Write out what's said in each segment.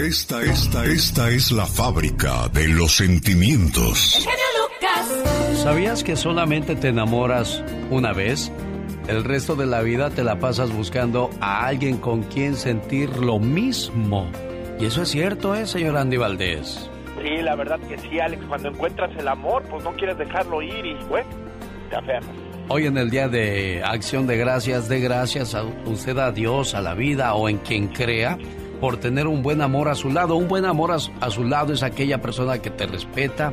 Esta, esta, esta es la fábrica de los sentimientos. Lucas. ¿Sabías que solamente te enamoras una vez? El resto de la vida te la pasas buscando a alguien con quien sentir lo mismo. Y eso es cierto, ¿eh, señor Andy Valdés? Sí, la verdad que sí, Alex. Cuando encuentras el amor, pues no quieres dejarlo ir y, bueno, te aferras. Hoy en el día de acción de gracias, de gracias a usted, a Dios, a la vida o en quien crea por tener un buen amor a su lado. Un buen amor a su, lado es aquella persona que te respeta,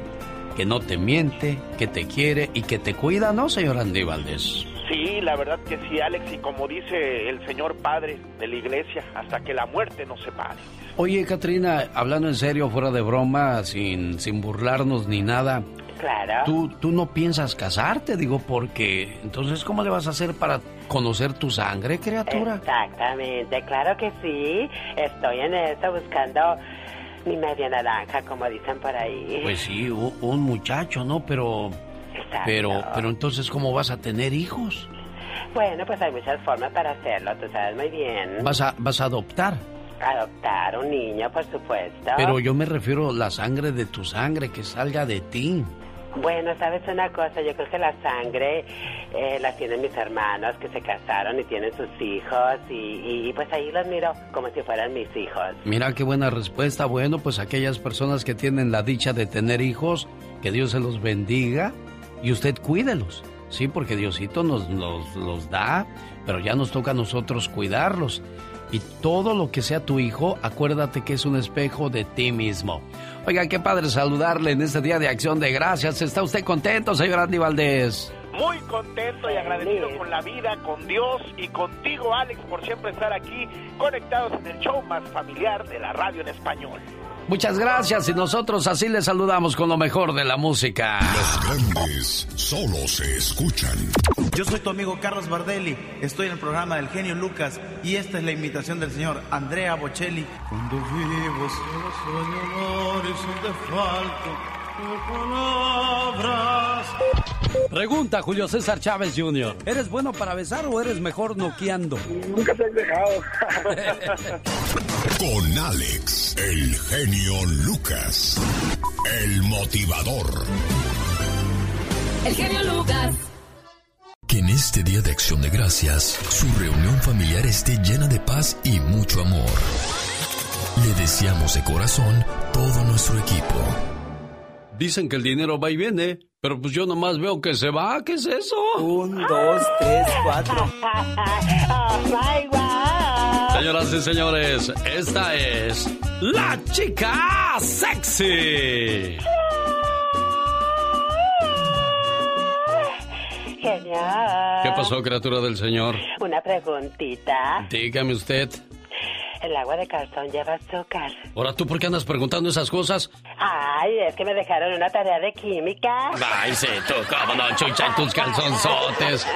que no te miente, que te quiere y que te cuida, ¿no, señor Andy Valdés? Sí, la verdad que sí, Alex, y como dice el señor padre de la iglesia, hasta que la muerte nos separe. Oye, Katrina, hablando en serio, fuera de broma, sin, sin burlarnos ni nada. Claro. ¿tú, tú no piensas casarte, digo, porque entonces, ¿cómo le vas a hacer para conocer tu sangre, criatura? Exactamente, claro que sí. Estoy en eso buscando mi media naranja, como dicen por ahí. Pues sí, un muchacho, ¿no? Pero. Exacto. Pero, pero entonces, ¿cómo vas a tener hijos? Bueno, pues hay muchas formas para hacerlo, tú sabes muy bien. ¿Vas a, vas a adoptar? Adoptar un niño, por supuesto. Pero yo me refiero a la sangre de tu sangre, que salga de ti. Bueno, sabes una cosa, yo creo que la sangre eh, la tienen mis hermanos que se casaron y tienen sus hijos y, pues ahí los miro como si fueran mis hijos. Mira qué buena respuesta. Bueno, pues aquellas personas que tienen la dicha de tener hijos, que Dios se los bendiga y usted cuídelos. Sí, porque Diosito nos los da, pero ya nos toca a nosotros cuidarlos. Y todo lo que sea tu hijo, acuérdate que es un espejo de ti mismo. Oiga, qué padre saludarle en este día de acción de gracias. ¿Está usted contento, señor Andy Valdés? Muy contento y agradecido con la vida, con Dios y contigo, Alex, por siempre estar aquí conectados en el show más familiar de la radio en español. Muchas gracias y nosotros así les saludamos con lo mejor de la música. Los grandes solo se escuchan. Yo soy tu amigo Carlos Bardelli, estoy en el programa del genio Lucas y esta es la invitación del señor Andrea Bocelli. Cuando vivo solo de falto. Pregunta Julio César Chávez Jr. ¿Eres bueno para besar o eres mejor noqueando? Nunca te he dejado. Con Alex, el genio Lucas, el motivador. El genio Lucas. Que en este día de acción de gracias, su reunión familiar esté llena de paz y mucho amor. Le deseamos de corazón todo nuestro equipo. Dicen que el dinero va y viene, pero pues yo nomás veo que se va. ¿Qué es eso? Un, dos, tres, cuatro. Señoras y señores, esta es la chica sexy. Genial. ¿Qué pasó, criatura del Señor? Una preguntita. Dígame usted. El agua de calzón lleva azúcar. Ahora, ¿tú por qué andas preguntando esas cosas? Ay, es que me dejaron una tarea de química. Ay, sí, tú, cómo no, chucha tus calzonzotes.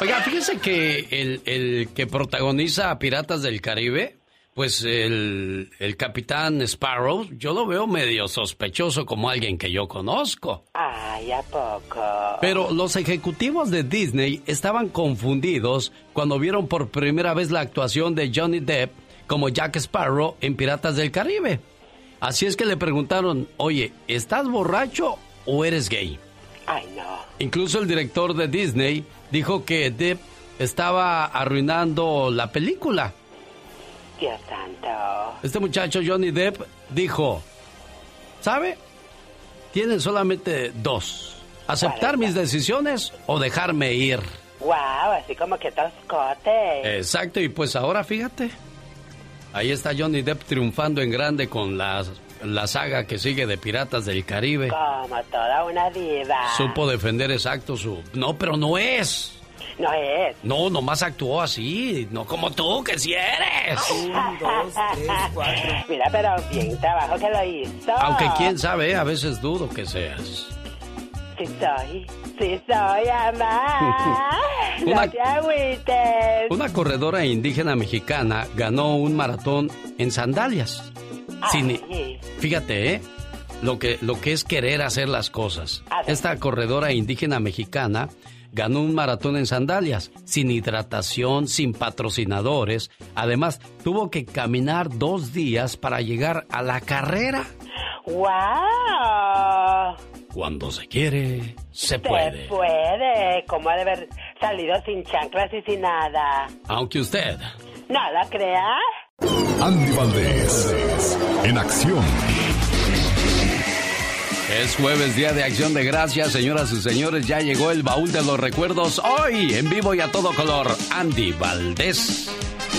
Oiga, fíjese que el, el que protagoniza Piratas del Caribe, pues el, el capitán Sparrow, yo lo veo medio sospechoso como alguien que yo conozco. Ay, ¿a poco? Pero los ejecutivos de Disney estaban confundidos cuando vieron por primera vez la actuación de Johnny Depp como Jack Sparrow en Piratas del Caribe. Así es que le preguntaron, oye, ¿estás borracho o eres gay? Ay, no. Incluso el director de Disney dijo que Depp estaba arruinando la película. Dios santo. Este muchacho Johnny Depp dijo, ¿sabe? Tienen solamente dos. Aceptar mis decisiones o dejarme ir. Wow, así como que toscote. Exacto, y pues ahora fíjate. Ahí está Johnny Depp triunfando en grande con la, la saga que sigue de Piratas del Caribe. Como toda una diva. Supo defender exacto su... No, pero no es. No es. No, nomás actuó así, no como tú, que si eres. Un, dos, tres, cuatro. Mira, pero bien trabajo que lo hizo. Aunque quién sabe, a veces dudo que seas. Sí soy, sí soy, mamá. una, no te agüites. Una corredora indígena mexicana ganó un maratón en sandalias. Sin, fíjate, ¿eh? Lo que, lo que es querer hacer las cosas. Esta corredora indígena mexicana ganó un maratón en sandalias, sin hidratación, sin patrocinadores. Además, tuvo que caminar dos días para llegar a la carrera. ¡Wow! Cuando se quiere, se puede. Se puede. Como ha de haber salido sin chanclas y sin nada. Aunque usted. ¿Nada crea? Andy Valdés, en acción. Es jueves, día de acción de gracias, señoras y señores. Ya llegó el baúl de los recuerdos hoy, en vivo y a todo color. Andy Valdés.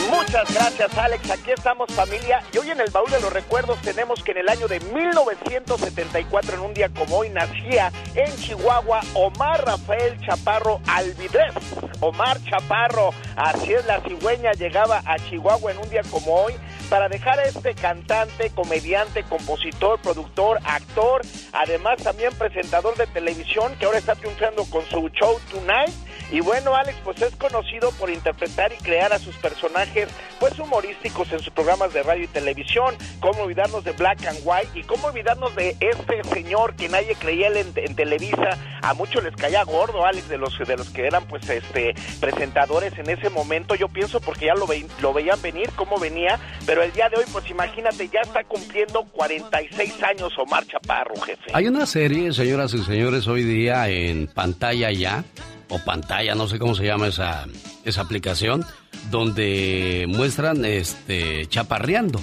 Muchas gracias, Alex. Aquí estamos, familia. Y hoy en el baúl de los recuerdos tenemos que en el año de 1974, en un día como hoy, nacía en Chihuahua Omar Rafael Chaparro Alvidrez. Omar Chaparro, así es, la cigüeña llegaba a Chihuahua en un día como hoy para dejar a este cantante, comediante, compositor, productor, actor, además también presentador de televisión que ahora está triunfando con su show Tonight. Y bueno, Alex, pues es conocido por interpretar y crear a sus personajes, pues humorísticos en sus programas de radio y televisión. Cómo olvidarnos de Black and White y cómo olvidarnos de este señor que nadie creía en, Televisa. A muchos les caía gordo, Alex, de los de los que eran, pues, este, presentadores en ese momento. Yo pienso porque ya lo veían venir, cómo venía, pero el día de hoy, pues, imagínate, ya está cumpliendo 46 años Omar Chaparro, jefe. Hay una serie, señoras y señores, hoy día en pantalla ya o pantalla, no sé cómo se llama esa, esa aplicación, donde muestran este chaparreando,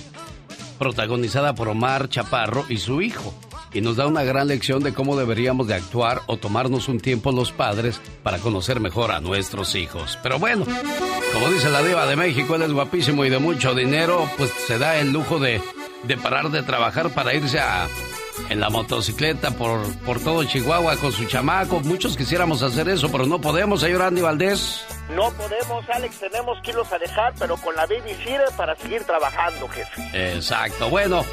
protagonizada por Omar Chaparro y su hijo. Y nos da una gran lección de cómo deberíamos de actuar o tomarnos un tiempo los padres para conocer mejor a nuestros hijos. Pero bueno, como dice la diva de México, él es guapísimo y de mucho dinero, pues se da el lujo de, de parar de trabajar para irse a, en la motocicleta por, por todo Chihuahua con su chamaco. Muchos quisiéramos hacer eso, pero no podemos, señor Andy Valdés. No podemos, Alex, tenemos que irlos a dejar, pero con la baby sirve para seguir trabajando, jefe. Exacto. Bueno,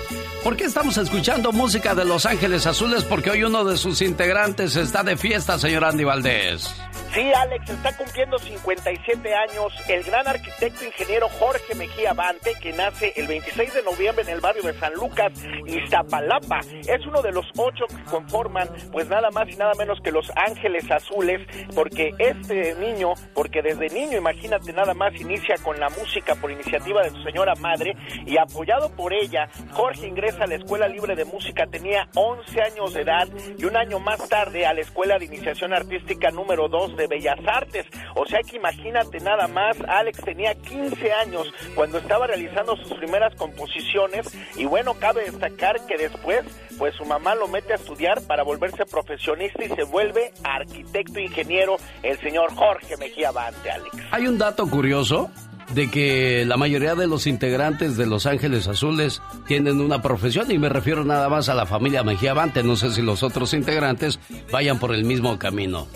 ¿por qué estamos escuchando música de Los Ángeles Azules? Porque hoy uno de sus integrantes está de fiesta, señor Andy Valdés. Sí, Alex, está cumpliendo 57 años el gran arquitecto ingeniero Jorge Mejía Bante, que nace el 26 de noviembre en el barrio de San Lucas, Iztapalapa. Es uno de los ocho que conforman, pues nada más y nada menos que Los Ángeles Azules, porque este niño, porque desde niño, imagínate, nada más inicia con la música por iniciativa de su señora madre y apoyado por ella, Jorge ingresa a la Escuela Libre de Música, tenía 11 años de edad y un año más tarde a la Escuela de Iniciación Artística número 2 de Bellas Artes. O sea que imagínate nada más, Alex tenía 15 años cuando estaba realizando sus primeras composiciones y bueno, cabe destacar que después pues su mamá lo mete a estudiar para volverse profesionista y se vuelve arquitecto ingeniero el señor Jorge Mejía Bante, Alex. Hay un dato curioso de que la mayoría de los integrantes de Los Ángeles Azules tienen una profesión y me refiero nada más a la familia Mejía Bante. No sé si los otros integrantes vayan por el mismo camino.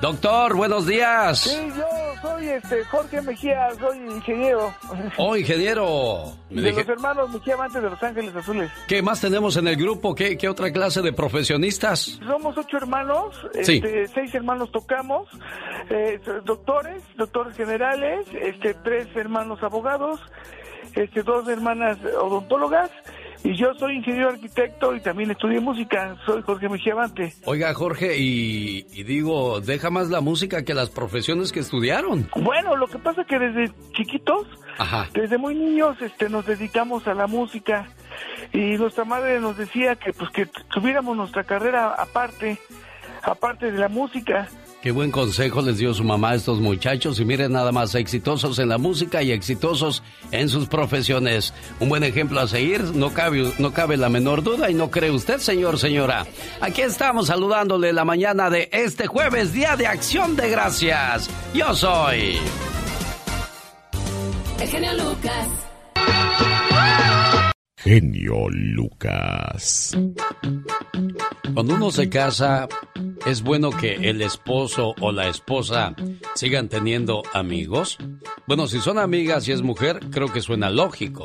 Doctor, buenos días. Sí, yo soy este Jorge Mejía, soy ingeniero. Oh, ingeniero. Me de los hermanos Mejía Bante de Los Ángeles Azules. ¿Qué más tenemos en el grupo? ¿Qué, qué otra clase de profesionistas? Somos ocho hermanos, Sí. este, seis hermanos tocamos, eh, doctores, doctores generales, este, tres hermanos abogados, este, dos hermanas odontólogas, y yo soy ingeniero arquitecto y también estudié música, soy Jorge Mejía Bante. Oiga, Jorge, y, y digo, deja más la música que las profesiones que estudiaron. Bueno, lo que pasa es que desde chiquitos, Ajá. desde muy niños, este, nos dedicamos a la música y nuestra madre nos decía que, pues, que tuviéramos nuestra carrera aparte, aparte de la música. Qué buen consejo les dio su mamá a estos muchachos y miren nada más exitosos en la música y exitosos en sus profesiones. Un buen ejemplo a seguir, no cabe, no cabe la menor duda y no cree usted, señor, señora. Aquí estamos saludándole la mañana de este jueves, Día de Acción de Gracias. Yo soy... El genio Lucas. Genio Lucas. Cuando uno se casa, es bueno que el esposo o la esposa sigan teniendo amigos. Bueno, si son amigas y es mujer, creo que suena lógico.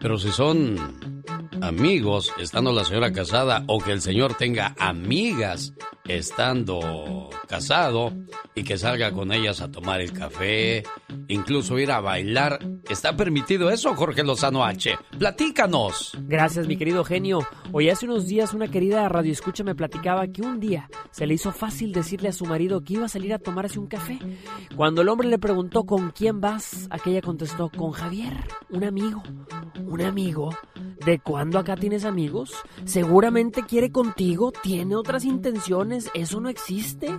Pero si son amigos estando la señora casada o que el señor tenga amigas estando casado y que salga con ellas a tomar el café, incluso ir a bailar. ¿Está permitido eso, Jorge Lozano H? Platícanos. Gracias, mi querido genio. Hoy hace unos días una querida radio escucha me platicaba que un día se le hizo fácil decirle a su marido que iba a salir a tomarse un café. Cuando el hombre le preguntó con quién vas, aquella contestó con Javier, un amigo. ¿Un amigo? ¿De cuándo acá tienes amigos? Seguramente quiere contigo, tiene otras intenciones, eso no existe.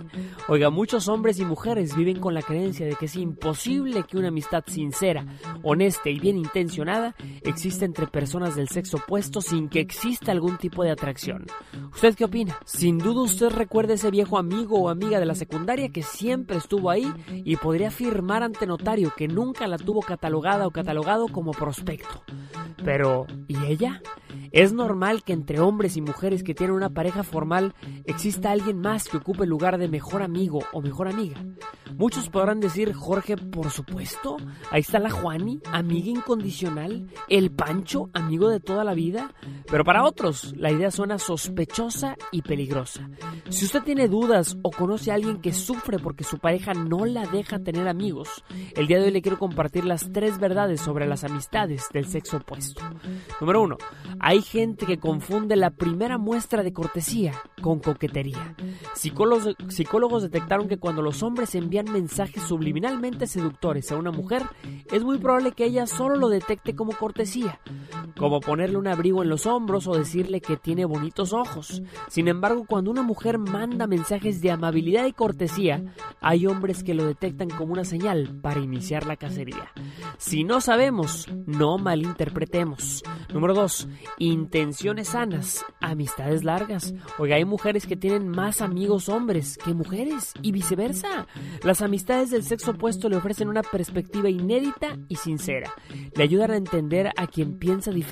Oiga, muchos hombres y mujeres viven con la creencia de que es imposible que una amistad sincera, honesta y bien intencionada exista entre personas del sexo opuesto sin que exista algún tipo de atracción. ¿Usted qué opina? Sin duda usted recuerda ese viejo amigo o amiga de la secundaria que siempre estuvo ahí y podría afirmar ante notario que nunca la tuvo catalogada o catalogado como prospecto. Pero, ¿y ella? ¿Es normal que entre hombres y mujeres que tienen una pareja formal exista alguien más que ocupe el lugar de mejor amigo o mejor amiga? Muchos podrán decir, Jorge, por supuesto, ahí está la Juani, amiga incondicional, el Pancho, amigo de toda la vida, pero para otros la idea suena sospechosa y peligrosa. Si usted tiene dudas o conoce a alguien que sufre porque su pareja no la deja tener amigos, el día de hoy le quiero compartir las tres verdades sobre las amistades del sexo opuesto. Número uno, hay gente que confunde la primera muestra de cortesía con coquetería. Psicólogos, psicólogos detectaron que cuando los hombres envían mensajes subliminalmente seductores a una mujer, es muy probable que ella solo lo detecte como cortesía, como ponerle un abrigo en los hombros o decirle que tiene bonitos ojos. Sin embargo, cuando una mujer manda mensajes de amabilidad y cortesía, hay hombres que lo detectan como una señal para iniciar la cacería. Si no sabemos, no malinterpretemos. Número 2. Intenciones sanas, amistades largas. Oiga, hay mujeres que tienen más amigos hombres que mujeres y viceversa. Las amistades del sexo opuesto le ofrecen una perspectiva inédita y sincera. Le ayudan a entender a quien piensa diferente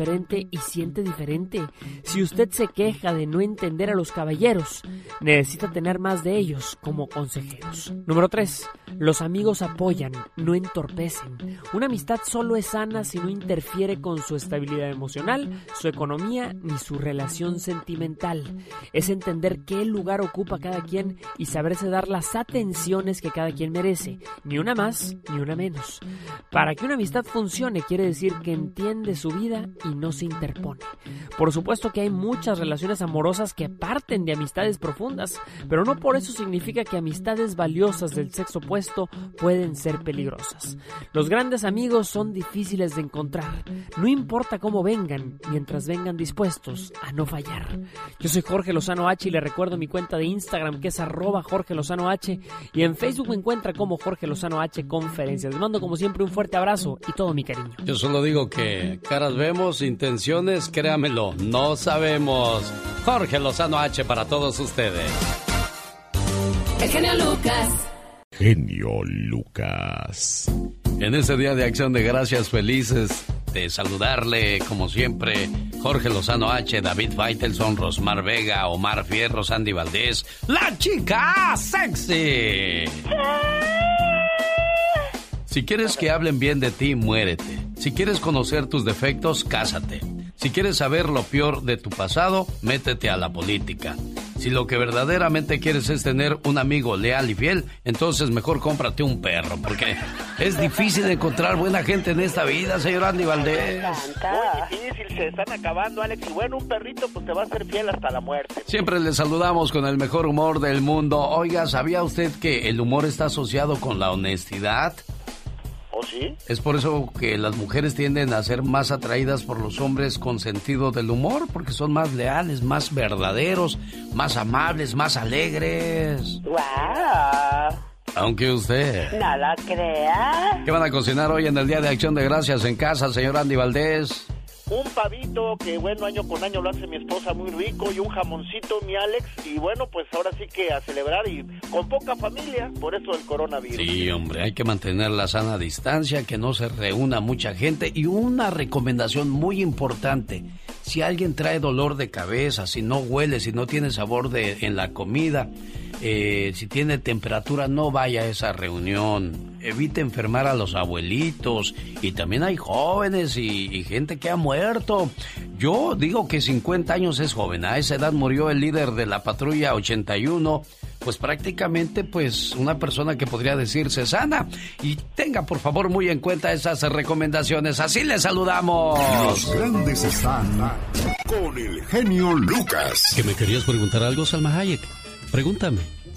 y siente diferente. Si usted se queja de no entender a los caballeros, necesita tener más de ellos como consejeros. Número 3. Los amigos apoyan, no entorpecen. Una amistad solo es sana si no interfiere con su estabilidad emocional, su economía ni su relación sentimental. Es entender qué lugar ocupa cada quien y saberse dar las atenciones que cada quien merece, ni una más ni una menos. Para que una amistad funcione quiere decir que entiende su vida y no se interpone. Por supuesto que hay muchas relaciones amorosas que parten de amistades profundas, pero no por eso significa que amistades valiosas del sexo opuesto pueden ser peligrosas. Los grandes amigos son difíciles de encontrar, no importa cómo vengan, mientras vengan dispuestos a no fallar. Yo soy Jorge Lozano H y le recuerdo mi cuenta de Instagram que es arroba Jorge Lozano H y en Facebook me encuentra como Jorge Lozano H Conferencias. Les mando como siempre un fuerte abrazo y todo mi cariño. Yo solo digo que caras vemos, intenciones, créamelo, no sabemos. Jorge Lozano H para todos ustedes. El genio Lucas. Genio Lucas. En este día de acción de gracias felices de saludarle como siempre Jorge Lozano H, David Faitelson, Rosmar Vega, Omar Fierro, Sandy Valdés, la chica sexy. Si quieres que hablen bien de ti, muérete. Si quieres conocer tus defectos, cásate. Si quieres saber lo peor de tu pasado, métete a la política. Si lo que verdaderamente quieres es tener un amigo leal y fiel, entonces mejor cómprate un perro, porque es difícil encontrar buena gente en esta vida, señor Andy Valdés. Muy difícil, se están acabando, Alex. Y bueno, un perrito pues te va a ser fiel hasta la muerte. Siempre le saludamos con el mejor humor del mundo. Oiga, ¿sabía usted que el humor está asociado con la honestidad? ¿Oh, sí? Es por eso que las mujeres tienden a ser más atraídas por los hombres con sentido del humor, porque son más leales, más verdaderos, más amables, más alegres. ¡Wow! Aunque usted. No lo crea. ¿Qué van a cocinar hoy en el Día de Acción de Gracias en casa, señor Andy Valdés? Un pavito que, bueno, año con año lo hace mi esposa muy rico y un jamoncito, mi Alex. Y bueno, pues ahora sí que a celebrar y con poca familia, por eso el coronavirus. Sí, hombre, hay que mantener la sana distancia, que no se reúna mucha gente. Y una recomendación muy importante, si alguien trae dolor de cabeza, si no huele, si no tiene sabor de, en la comida, eh, si tiene temperatura, no vaya a esa reunión. Evite enfermar a los abuelitos. Y también hay jóvenes y, y gente que ha muerto. Yo digo que 50 años es joven. A esa edad murió el líder de la patrulla 81 pues prácticamente pues una persona que podría decirse sana. Y tenga por favor muy en cuenta esas recomendaciones. Así le saludamos. Los grandes están con el genio Lucas. ¿Que me querías preguntar algo, Salma Hayek? Pregúntame.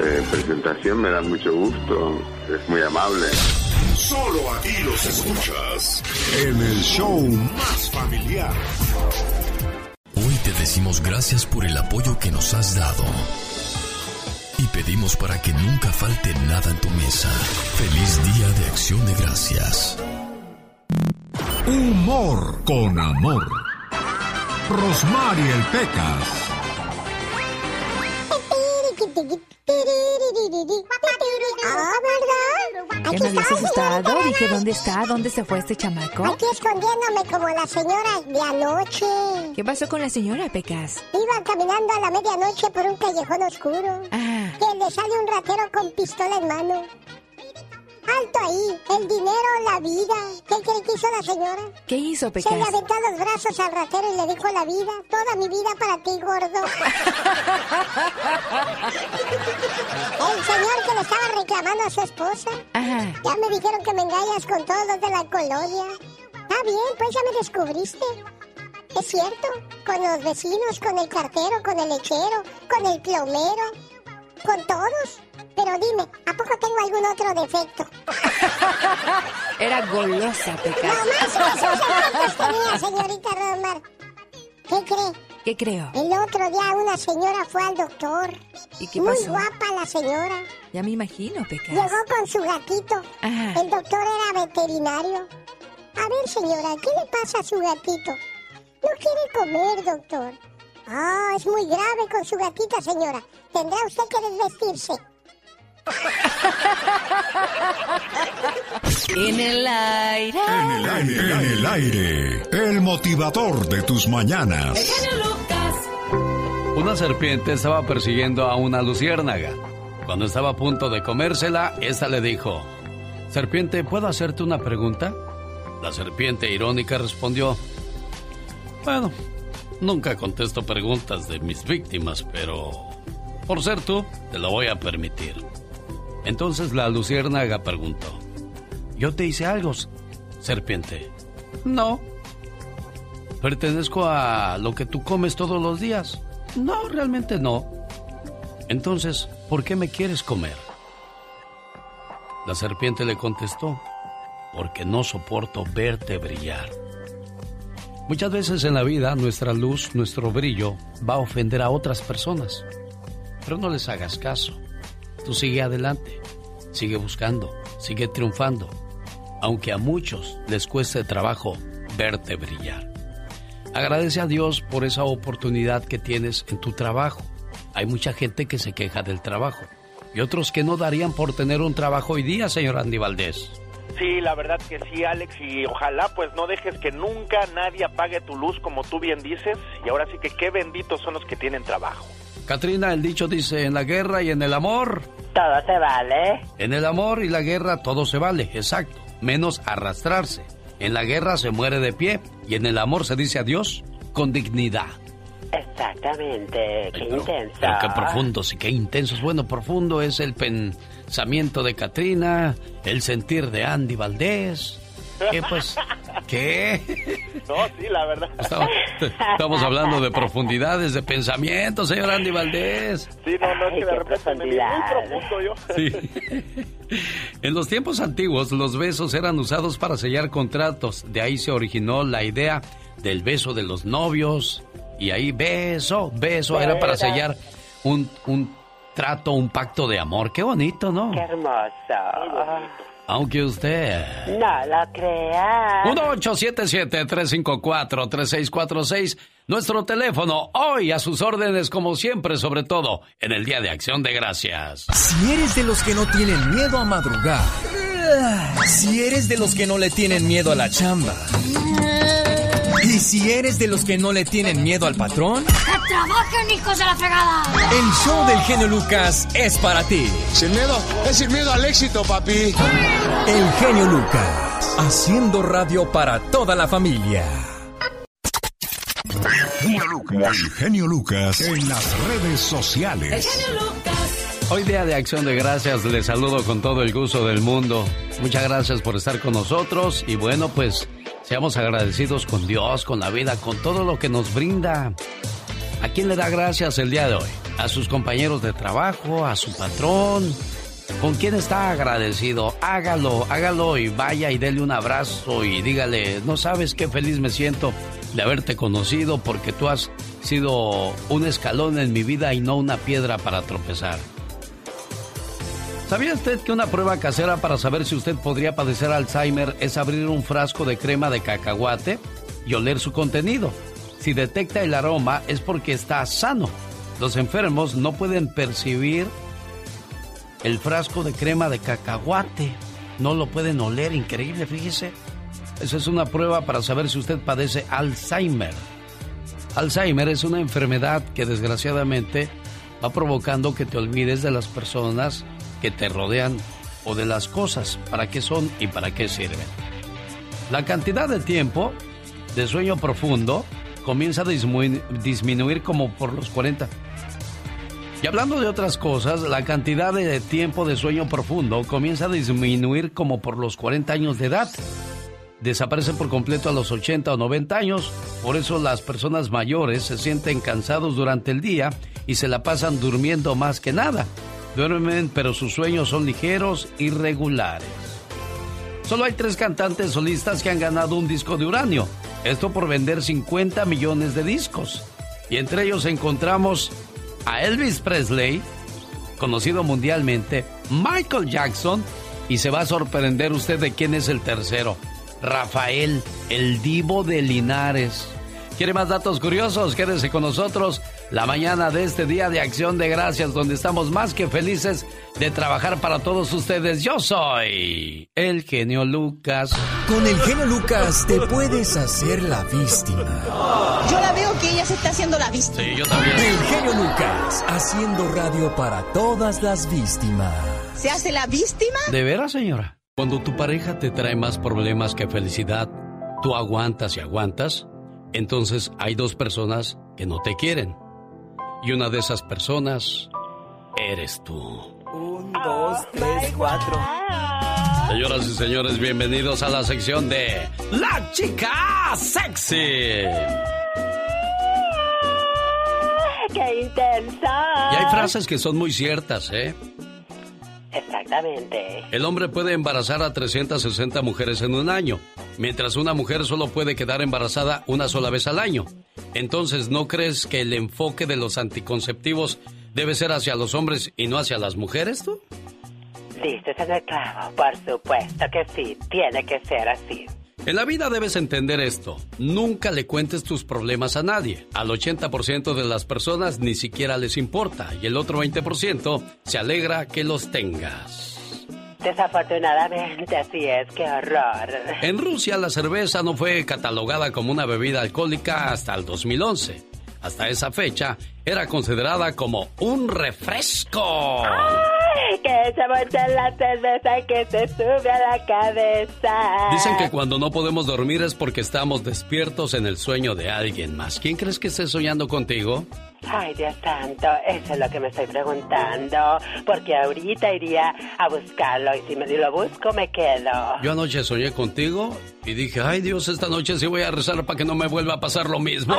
eh, presentación, me da mucho gusto, es muy amable. Solo aquí los escuchas en el show más familiar. Hoy te decimos gracias por el apoyo que nos has dado. Y pedimos para que nunca falte nada en tu mesa. Feliz Día de Acción de Gracias. Humor con amor. Rosmarie el Pecas. Ah, ¿verdad? ¿Qué me habías asustado? Dije, ¿dónde está? ¿Dónde se fue este chamaco? Aquí escondiéndome como la señora de anoche. ¿Qué pasó con la señora, Pecas? Iba caminando a la medianoche por un callejón oscuro. Ah. Que le sale un ratero con pistola en mano. Alto ahí, el dinero, la vida. ¿Qué cree que hizo la señora? ¿Qué hizo, Pecas? Se le aventó los brazos al ratero y le dijo la vida, toda mi vida para ti, gordo. el señor que le estaba reclamando a su esposa. Ajá. Ya me dijeron que me engañas con todos los de la colonia. Está bien, pues ya me descubriste. Es cierto, con los vecinos, con el cartero, con el lechero, con el plomero, con todos. Pero dime, ¿a poco tengo algún otro defecto? Era golosa, Pecas. No más esos defectos tenía, señorita Romar. ¿Qué cree? ¿Qué creo? El otro día una señora fue al doctor. ¿Y qué Muy pasó? guapa la señora. Ya me imagino, Pecas. Llegó con su gatito. Ajá. El doctor era veterinario. A ver, señora, ¿qué le pasa a su gatito? No quiere comer, doctor. Ah, es muy grave con su gatita, señora. Tendrá usted que desvestirse. En el aire. En el aire. En el aire. El motivador de tus mañanas. Una serpiente estaba persiguiendo a una luciérnaga. Cuando estaba a punto de comérsela, esta le dijo, Serpiente, ¿puedo hacerte una pregunta? La serpiente irónica respondió, Bueno, nunca contesto preguntas de mis víctimas, pero por ser tú, te lo voy a permitir. Entonces la luciérnaga preguntó, ¿yo te hice algo, serpiente? No. ¿Pertenezco a lo que tú comes todos los días? No, realmente no. Entonces, ¿por qué me quieres comer? La serpiente le contestó, porque no soporto verte brillar. Muchas veces en la vida nuestra luz, nuestro brillo va a ofender a otras personas. Pero no les hagas caso. Tú sigue adelante, sigue buscando, sigue triunfando, aunque a muchos les cueste trabajo verte brillar. Agradece a Dios por esa oportunidad que tienes en tu trabajo. Hay mucha gente que se queja del trabajo y otros que no darían por tener un trabajo hoy día, señor Andy Valdés. Sí, la verdad que sí, Alex, y ojalá pues no dejes que nunca nadie apague tu luz como tú bien dices, y ahora sí que qué benditos son los que tienen trabajo. Katrina, el dicho dice, en la guerra y en el amor. Todo se vale. En el amor y la guerra todo se vale, exacto, menos arrastrarse. En la guerra se muere de pie y en el amor se dice adiós con dignidad. Exactamente, qué intenso. Pero qué profundos y qué intensos. Bueno, profundo es el pensamiento de Katrina, el sentir de Andy Valdés. ¿Qué pues? ¿Qué? No, sí, la verdad. Estamos, estamos hablando de profundidades de pensamiento, señor Andy Valdés. Sí, no, no, es que de repente me vi muy profundo yo. Sí. En los tiempos antiguos, los besos eran usados para sellar contratos. De ahí se originó la idea del beso de los novios. Y ahí beso, beso, era para sellar un, un trato, un pacto de amor. Qué bonito, ¿no? Qué hermoso. Aunque usted... No lo crea. 1877-354-3646. Nuestro teléfono, hoy a sus órdenes como siempre, sobre todo en el Día de Acción de Gracias. Si eres de los que no tienen miedo a madrugar. Si eres de los que no le tienen miedo a la chamba. Y si eres de los que no le tienen miedo al patrón. ¡Que trabajen, hijos de la fregada! El show del genio Lucas es para ti. Sin miedo, es sin miedo al éxito, papi. El genio Lucas, haciendo radio para toda la familia. El genio Lucas en las redes sociales. El genio Lucas. Hoy día de acción de gracias, les saludo con todo el gusto del mundo. Muchas gracias por estar con nosotros y bueno, pues seamos agradecidos con Dios, con la vida, con todo lo que nos brinda. ¿A quién le da gracias el día de hoy? ¿A sus compañeros de trabajo? ¿A su patrón? ¿Con quién está agradecido? Hágalo, hágalo y vaya y dele un abrazo y dígale, no sabes qué feliz me siento de haberte conocido porque tú has sido un escalón en mi vida y no una piedra para tropezar. ¿Sabía usted que una prueba casera para saber si usted podría padecer Alzheimer es abrir un frasco de crema de cacahuate y oler su contenido? Si detecta el aroma es porque está sano. Los enfermos no pueden percibir el frasco de crema de cacahuate. No lo pueden oler, increíble, fíjese. Esa es una prueba para saber si usted padece Alzheimer. Alzheimer es una enfermedad que desgraciadamente va provocando que te olvides de las personas que te rodean o de las cosas, para qué son y para qué sirven. La cantidad de tiempo de sueño profundo comienza a disminuir como por los 40. Y hablando de otras cosas, la cantidad de tiempo de sueño profundo comienza a disminuir como por los 40 años de edad. Desaparece por completo a los 80 o 90 años, por eso las personas mayores se sienten cansados durante el día y se la pasan durmiendo más que nada. Duermen, pero sus sueños son ligeros y regulares. Solo hay tres cantantes solistas que han ganado un disco de uranio. Esto por vender 50 millones de discos. Y entre ellos encontramos a Elvis Presley, conocido mundialmente, Michael Jackson, y se va a sorprender usted de quién es el tercero. Rafael, el divo de Linares. ¿Quiere más datos curiosos? Quédese con nosotros la mañana de este día de acción de gracias, donde estamos más que felices de trabajar para todos ustedes. Yo soy el genio Lucas. Con el genio Lucas te puedes hacer la víctima. Yo la veo que ella se está haciendo la víctima. Sí, yo también. El genio Lucas, haciendo radio para todas las víctimas. ¿Se hace la víctima? ¿De veras, señora? Cuando tu pareja te trae más problemas que felicidad, tú aguantas y aguantas, entonces hay dos personas que no te quieren. Y una de esas personas eres tú. Un, dos, tres, cuatro. Señoras y señores, bienvenidos a la sección de La Chica Sexy. ¡Qué intensa! Y hay frases que son muy ciertas, ¿eh? Exactamente. El hombre puede embarazar a 360 mujeres en un año, mientras una mujer solo puede quedar embarazada una sola vez al año. Entonces, ¿no crees que el enfoque de los anticonceptivos debe ser hacia los hombres y no hacia las mujeres, tú? Dices en el clavo, por supuesto que sí, tiene que ser así. En la vida debes entender esto. Nunca le cuentes tus problemas a nadie. Al 80% de las personas ni siquiera les importa y el otro 20% se alegra que los tengas. Desafortunadamente así es, qué horror. En Rusia la cerveza no fue catalogada como una bebida alcohólica hasta el 2011. Hasta esa fecha era considerada como un refresco. Que se la cerveza que se sube a la cabeza. Dicen que cuando no podemos dormir es porque estamos despiertos en el sueño de alguien más. ¿Quién crees que esté soñando contigo? Ay, Dios santo, eso es lo que me estoy preguntando. Porque ahorita iría a buscarlo y si me lo busco me quedo. Yo anoche soñé contigo y dije, ay Dios, esta noche sí voy a rezar para que no me vuelva a pasar lo mismo.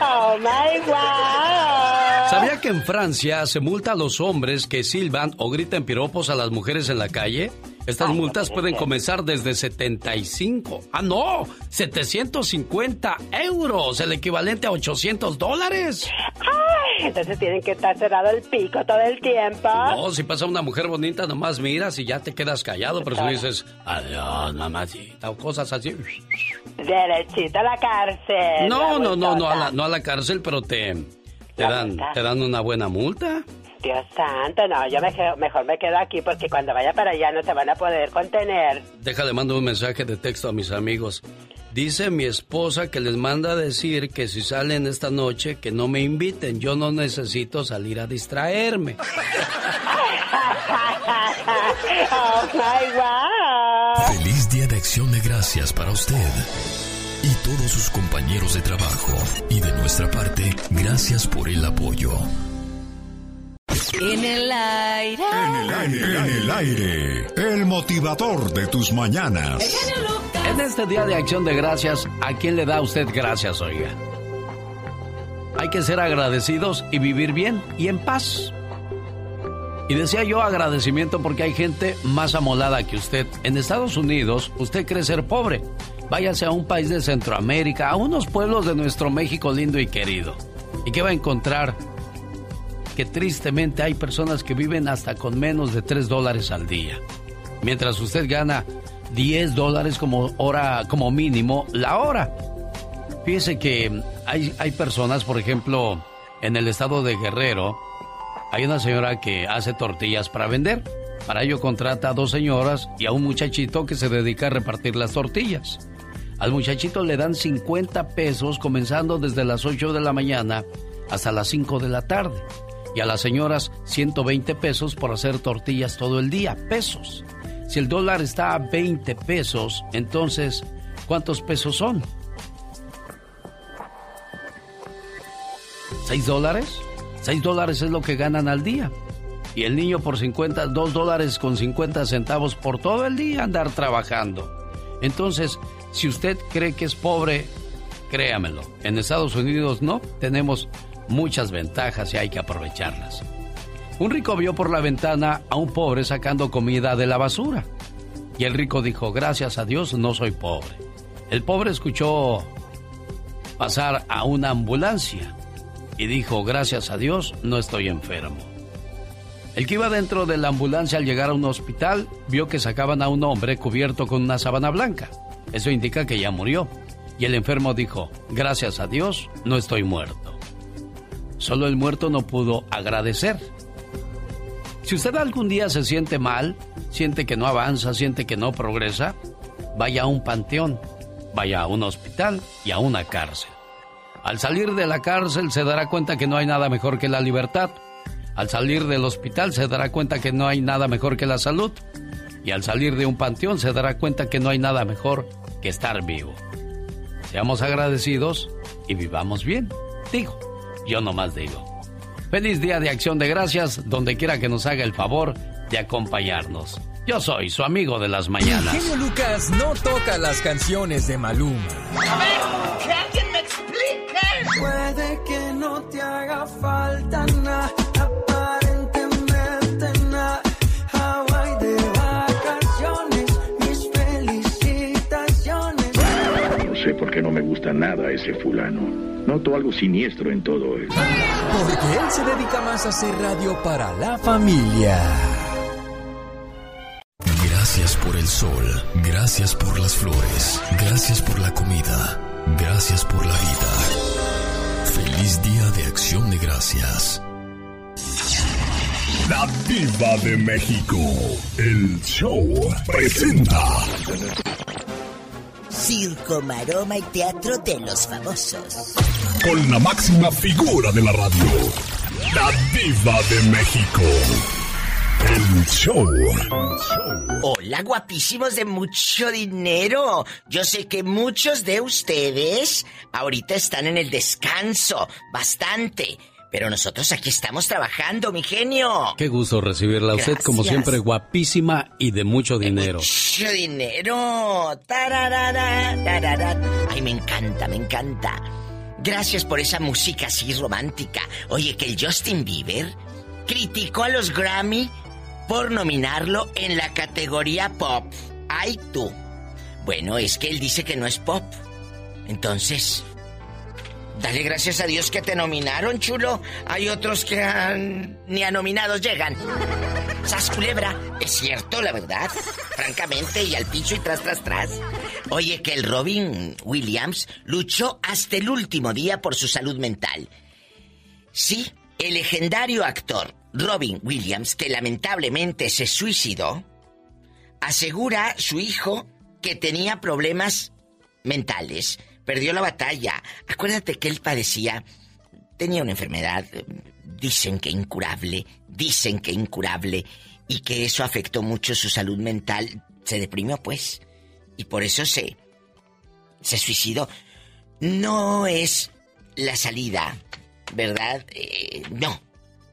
oh my God. ¿Sabía que en Francia se multa a los hombres que silban o gritan piropos a las mujeres en la calle? Estas multas pueden comenzar desde 75. Ah, no, 750 euros, el equivalente a 800 dólares. ¡Ay! Entonces tienen que estar cerrado el pico todo el tiempo. No, si pasa una mujer bonita, nomás miras y ya te quedas callado, pero si dices, adiós, mamacita, o cosas así. Derechito a la cárcel. No, no, no, no a, la, no a la cárcel, pero te, te, dan, te dan una buena multa. Dios santo, no, yo mejor me quedo aquí porque cuando vaya para allá no se van a poder contener. Déjale, mando un mensaje de texto a mis amigos. Dice mi esposa que les manda a decir que si salen esta noche que no me inviten. Yo no necesito salir a distraerme. oh my Feliz Día de Acción de Gracias para usted y todos sus compañeros de trabajo. Y de nuestra parte, gracias por el apoyo. En el aire. En el aire. En el aire. El motivador de tus mañanas. En este día de acción de gracias, ¿a quién le da usted gracias, oiga? Hay que ser agradecidos y vivir bien y en paz. Y decía yo agradecimiento porque hay gente más amolada que usted. En Estados Unidos, usted cree ser pobre. Váyase a un país de Centroamérica, a unos pueblos de nuestro México lindo y querido. ¿Y qué va a encontrar? Que tristemente hay personas que viven hasta con menos de 3 dólares al día. Mientras usted gana 10 dólares como hora, como mínimo, la hora. Fíjese que hay, hay personas, por ejemplo, en el estado de Guerrero, hay una señora que hace tortillas para vender. Para ello contrata a dos señoras y a un muchachito que se dedica a repartir las tortillas. Al muchachito le dan 50 pesos comenzando desde las 8 de la mañana hasta las 5 de la tarde y a las señoras 120 pesos por hacer tortillas todo el día, pesos. Si el dólar está a 20 pesos, entonces, ¿cuántos pesos son? ¿6 dólares? 6 dólares es lo que ganan al día. Y el niño por 50, 2 dólares con 50 centavos por todo el día andar trabajando. Entonces, si usted cree que es pobre, créamelo. En Estados Unidos no, tenemos muchas ventajas y hay que aprovecharlas. Un rico vio por la ventana a un pobre sacando comida de la basura. Y el rico dijo, gracias a Dios no soy pobre. El pobre escuchó pasar a una ambulancia y dijo, gracias a Dios no estoy enfermo. El que iba dentro de la ambulancia al llegar a un hospital vio que sacaban a un hombre cubierto con una sábana blanca. Eso indica que ya murió. Y el enfermo dijo, gracias a Dios no estoy muerto. Solo el muerto no pudo agradecer. Si usted algún día se siente mal, siente que no avanza, siente que no progresa, vaya a un panteón, vaya a un hospital y a una cárcel. Al salir de la cárcel se dará cuenta que no hay nada mejor que la libertad. Al salir del hospital se dará cuenta que no hay nada mejor que la salud. Y al salir de un panteón se dará cuenta que no hay nada mejor que estar vivo. Seamos agradecidos y vivamos bien. Digo, yo nomás digo. Feliz día de acción de gracias, donde quiera que nos haga el favor de acompañarnos. Yo soy su amigo de las mañanas. Genio Lucas no toca las canciones de Maluma. A ver, que alguien me explique. Puede que no te haga falta nada, aparentemente nada. Hawaii de vacaciones, mis felicitaciones. No sé por qué no me gusta nada ese fulano. Noto algo siniestro en todo esto. Porque él se dedica más a hacer radio para la familia. Gracias por el sol, gracias por las flores, gracias por la comida, gracias por la vida. Feliz día de acción de gracias. La Diva de México, el show presenta. Circo, maroma y teatro de los famosos. Con la máxima figura de la radio, la Diva de México. El show. Hola, guapísimos de mucho dinero. Yo sé que muchos de ustedes ahorita están en el descanso, bastante. Pero nosotros aquí estamos trabajando, mi genio. Qué gusto recibirla a usted, como siempre, guapísima y de mucho dinero. Mucho dinero. Tararara, tarara. Ay, me encanta, me encanta. Gracias por esa música así romántica. Oye, que el Justin Bieber criticó a los Grammy por nominarlo en la categoría pop. Ay, tú. Bueno, es que él dice que no es pop. Entonces, Dale gracias a Dios que te nominaron, chulo. Hay otros que ni a nominados llegan. Sas culebra, es cierto, la verdad. Francamente, y al picho y tras, tras, tras. Oye, que el Robin Williams luchó hasta el último día por su salud mental. Sí, el legendario actor Robin Williams, que lamentablemente se suicidó, asegura su hijo que tenía problemas mentales. Perdió la batalla. Acuérdate que él padecía, tenía una enfermedad, dicen que incurable, dicen que incurable, y que eso afectó mucho su salud mental. Se deprimió, pues, y por eso se, se suicidó. No es la salida, ¿verdad? Eh, no,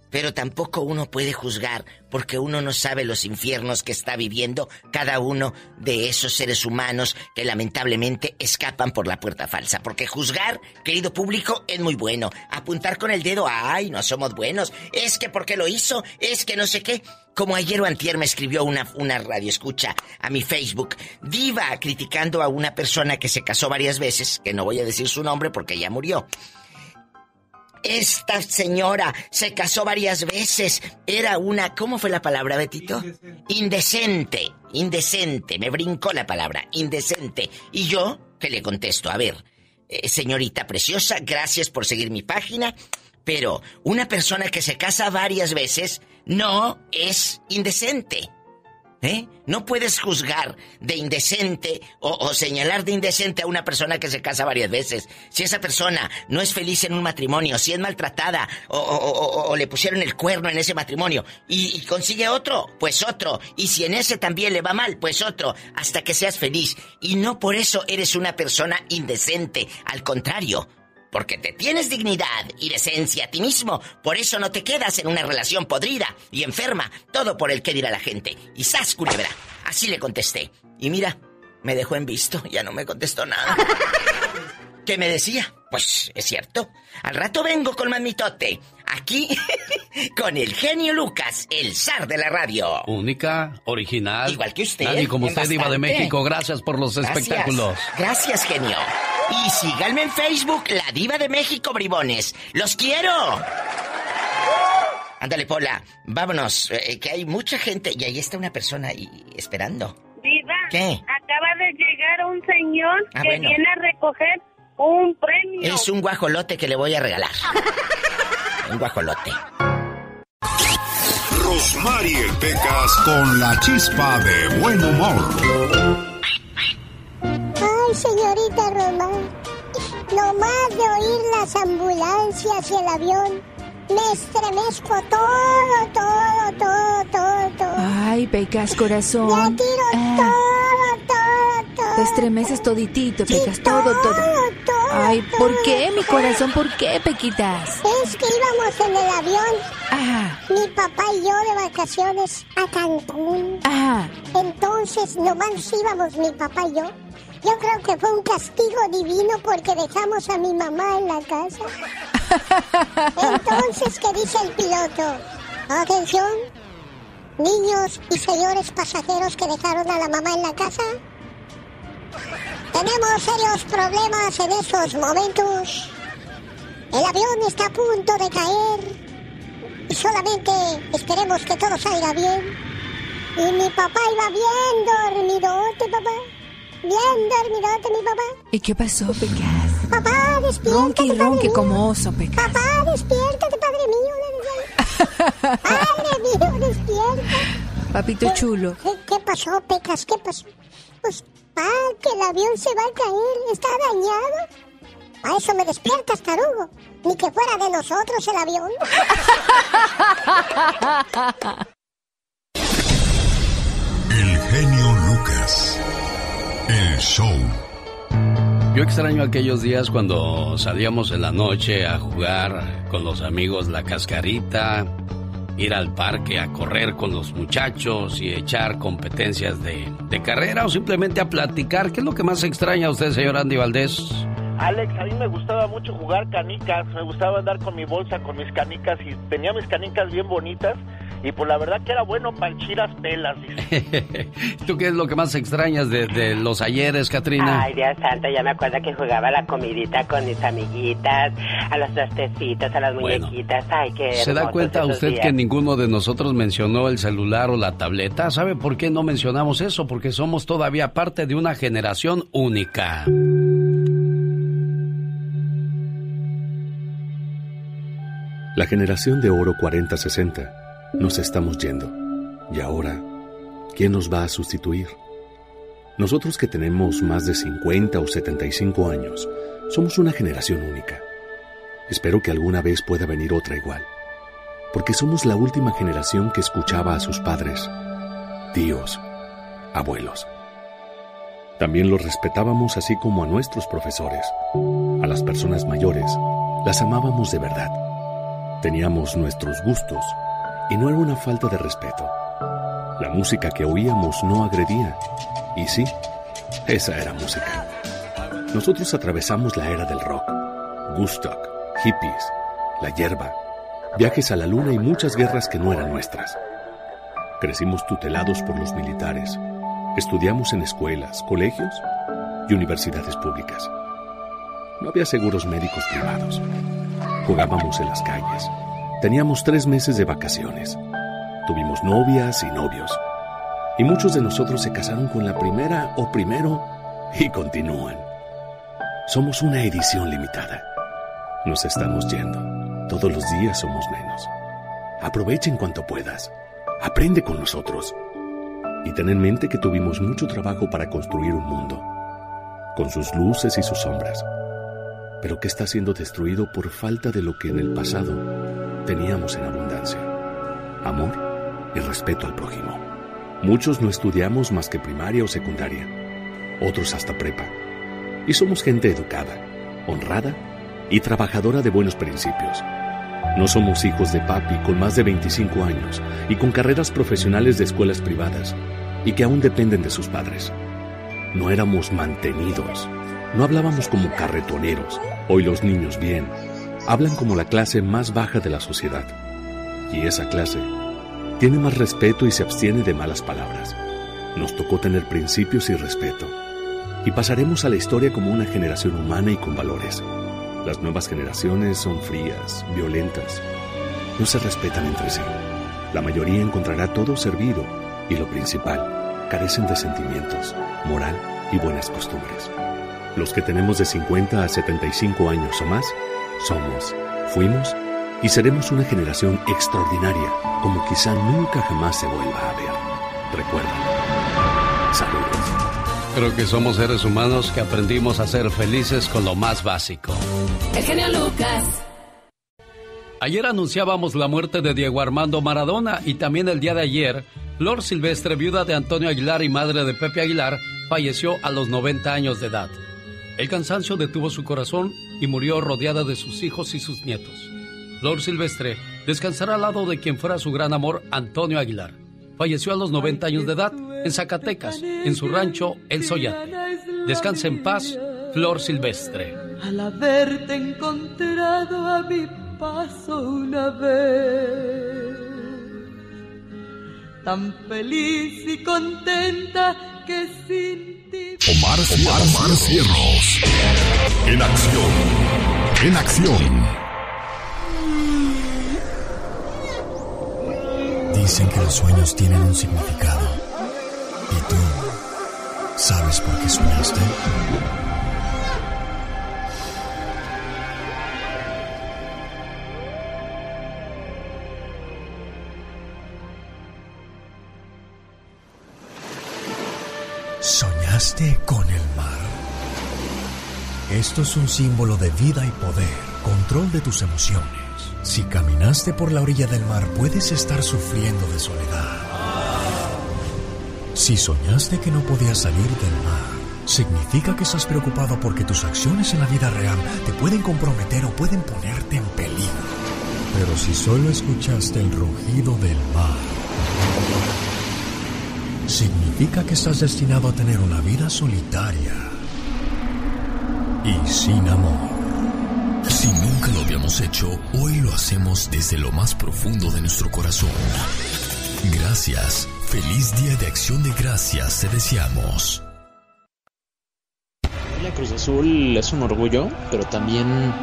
pero tampoco uno puede juzgar porque uno no sabe los infiernos que está viviendo cada uno de esos seres humanos que lamentablemente escapan por la puerta falsa. Porque juzgar, querido público, es muy bueno. Apuntar con el dedo, ay, no somos buenos. Es que porque lo hizo, es que no sé qué. Como ayer o antier me escribió una, una radio escucha a mi Facebook, diva, criticando a una persona que se casó varias veces, que no voy a decir su nombre porque ya murió. Esta señora se casó varias veces. Era una... ¿Cómo fue la palabra, Betito? Indecente. Indecente. Me brincó la palabra. Indecente. Y yo, que le contesto, a ver, eh, señorita preciosa, gracias por seguir mi página, pero una persona que se casa varias veces no es indecente. ¿Eh? No puedes juzgar de indecente o, señalar de indecente a una persona que se casa varias veces. Si esa persona no es feliz en un matrimonio, si es maltratada o, le pusieron el cuerno en ese matrimonio y, y, consigue otro, pues otro. Y si en ese también le va mal, pues otro, hasta que seas feliz. Y no por eso eres una persona indecente. Al contrario, porque te tienes dignidad y decencia a ti mismo. Por eso no te quedas en una relación podrida y enferma. Todo por el que dirá la gente. Y sas, culebra. Así le contesté. Y mira, me dejó en visto. Ya no me contestó nada. ¿Qué me decía? Pues es cierto. Al rato vengo con mamitote. Aquí con el genio Lucas, el zar de la radio. Única, original. Igual que usted. Nadie como usted, Diva de México. Gracias por los espectáculos. Gracias, genio. Y síganme en Facebook, La Diva de México, bribones. ¡Los quiero! Ándale, Pola, vámonos, eh, que hay mucha gente y ahí está una persona esperando. Diva, ¿Qué? acaba de llegar un señor Ah, que bueno. viene a recoger un premio. Es un guajolote que le voy a regalar. un guajolote. Rosmarie Pecas con la chispa de buen humor. Ay, señorita Román, nomás de oír las ambulancias y el avión, me estremezco todo, todo, todo, todo, todo. Ay, Pecas, corazón. tiro Ah, todo, todo, todo. te estremeces toditito, Pecas, todo, todo. todo, Ay, ¿por todo, qué, mi todo. corazón? ¿Por qué, Pequitas? Es que íbamos en el avión, Ah, mi papá y yo de vacaciones a Cancún. ah. Entonces, nomás íbamos mi papá y yo. Yo creo que fue un castigo divino porque dejamos a mi mamá en la casa. Entonces, ¿qué dice el piloto? Atención, niños y señores pasajeros que dejaron a la mamá en la casa. Tenemos serios problemas en estos momentos. El avión está a punto de caer. Y solamente esperemos que todo salga bien. Y mi papá iba bien dormidote, papá. Bien dormidote, mi papá. ¿Y qué pasó, Pecas? Papá, Ronque despiértate, y ronque como oso, Pecas. Papá, despiértate, padre mío. Padre mío, despierta. Papito chulo. ¿Qué, qué pasó, Pecas? ¿Qué pasó? Pues, pa, que el avión se va a caer. ¿Está dañado? A eso me despiertas, tarugo. Ni que fuera de nosotros el avión. Yo extraño aquellos días cuando salíamos en la noche a jugar con los amigos la cascarita, ir al parque a correr con los muchachos y echar competencias de, de carrera o simplemente a platicar. ¿Qué es lo que más extraña a usted, señor Andy Valdés? Alex, a mí me gustaba mucho jugar canicas, me gustaba andar con mi bolsa, con mis canicas y tenía mis canicas bien bonitas. y pues la verdad que era bueno panchiras pelas. ¿Tú qué es lo que más extrañas de, los ayeres, Katrina? Ay, Dios santo, ya me acuerdo que jugaba la comidita con mis amiguitas, a los trastecitos, a las muñequitas. Ay, qué ¿Se da cuenta usted que ninguno de nosotros mencionó el celular o la tableta? ¿Sabe por qué no mencionamos eso? Porque somos todavía parte de una generación única. La generación de oro 40-60 nos estamos yendo. Y ahora, ¿quién nos va a sustituir? Nosotros que tenemos más de 50 o 75 años, somos una generación única. Espero que alguna vez pueda venir otra igual, porque somos la última generación que escuchaba a sus padres, tíos, abuelos. También los respetábamos así como a nuestros profesores. A las personas mayores las amábamos de verdad Teníamos nuestros gustos y no era una falta de respeto. La música que oíamos no agredía. Y sí, esa era música. Nosotros atravesamos la era del rock, Woodstock, hippies, la hierba, viajes a la luna y muchas guerras que no eran nuestras. Crecimos tutelados por los militares. Estudiamos en escuelas, colegios y universidades públicas. No había seguros médicos privados. Jugábamos en las calles. Teníamos tres meses de vacaciones. Tuvimos novias y novios. Y muchos de nosotros se casaron con la primera o primero y continúan. Somos una edición limitada. Nos estamos yendo. Todos los días somos menos. Aprovechen cuanto puedas. Aprende con nosotros. Y ten en mente que tuvimos mucho trabajo para construir un mundo, con sus luces y sus sombras pero que está siendo destruido por falta de lo que en el pasado teníamos en abundancia. Amor y respeto al prójimo. Muchos no estudiamos más que primaria o secundaria, otros hasta prepa. Y somos gente educada, honrada y trabajadora de buenos principios. No somos hijos de papi con más de 25 años y con carreras profesionales de escuelas privadas y que aún dependen de sus padres. No éramos mantenidos no hablábamos como carretoneros. Hoy los niños bien. Hablan como la clase más baja de la sociedad. Y esa clase tiene más respeto y se abstiene de malas palabras. Nos tocó tener principios y respeto. Y pasaremos a la historia como una generación humana y con valores. Las nuevas generaciones son frías, violentas. No se respetan entre sí. La mayoría encontrará todo servido y lo principal, carecen de sentimientos, moral y buenas costumbres. Los que tenemos de 50 a 75 años o más, somos, fuimos y seremos una generación extraordinaria, como quizá nunca jamás se vuelva a ver. Recuerda. Saludos. Creo que somos seres humanos que aprendimos a ser felices con lo más básico. El genio Lucas. Ayer anunciábamos la muerte de Diego Armando Maradona y también el día de ayer, Flor Silvestre, viuda de Antonio Aguilar y madre de Pepe Aguilar, falleció a los 90 años de edad. El cansancio detuvo su corazón y murió rodeada de sus hijos y sus nietos. Flor Silvestre descansará al lado de quien fuera su gran amor, Antonio Aguilar. Falleció a los 90 años de edad en Zacatecas, en su rancho El Soyate. Descansa en paz, Flor Silvestre. Al haberte encontrado a mi paso una vez, tan feliz y contenta que sin Omar, Omar, Omar Cierros. En acción. En acción. Dicen que los sueños tienen un significado. ¿Y tú sabes por qué soñaste? ¿Soñaste con el mar? Esto es un símbolo de vida y poder, control de tus emociones. Si caminaste por la orilla del mar, puedes estar sufriendo de soledad. Si soñaste que no podías salir del mar, significa que estás preocupado porque tus acciones en la vida real te pueden comprometer o pueden ponerte en peligro. Pero si solo escuchaste el rugido del mar, significa que estás destinado a tener una vida solitaria y sin amor. Si nunca lo habíamos hecho, hoy lo hacemos desde lo más profundo de nuestro corazón. Gracias. Feliz Día de Acción de Gracias te deseamos. La Cruz Azul es un orgullo, pero también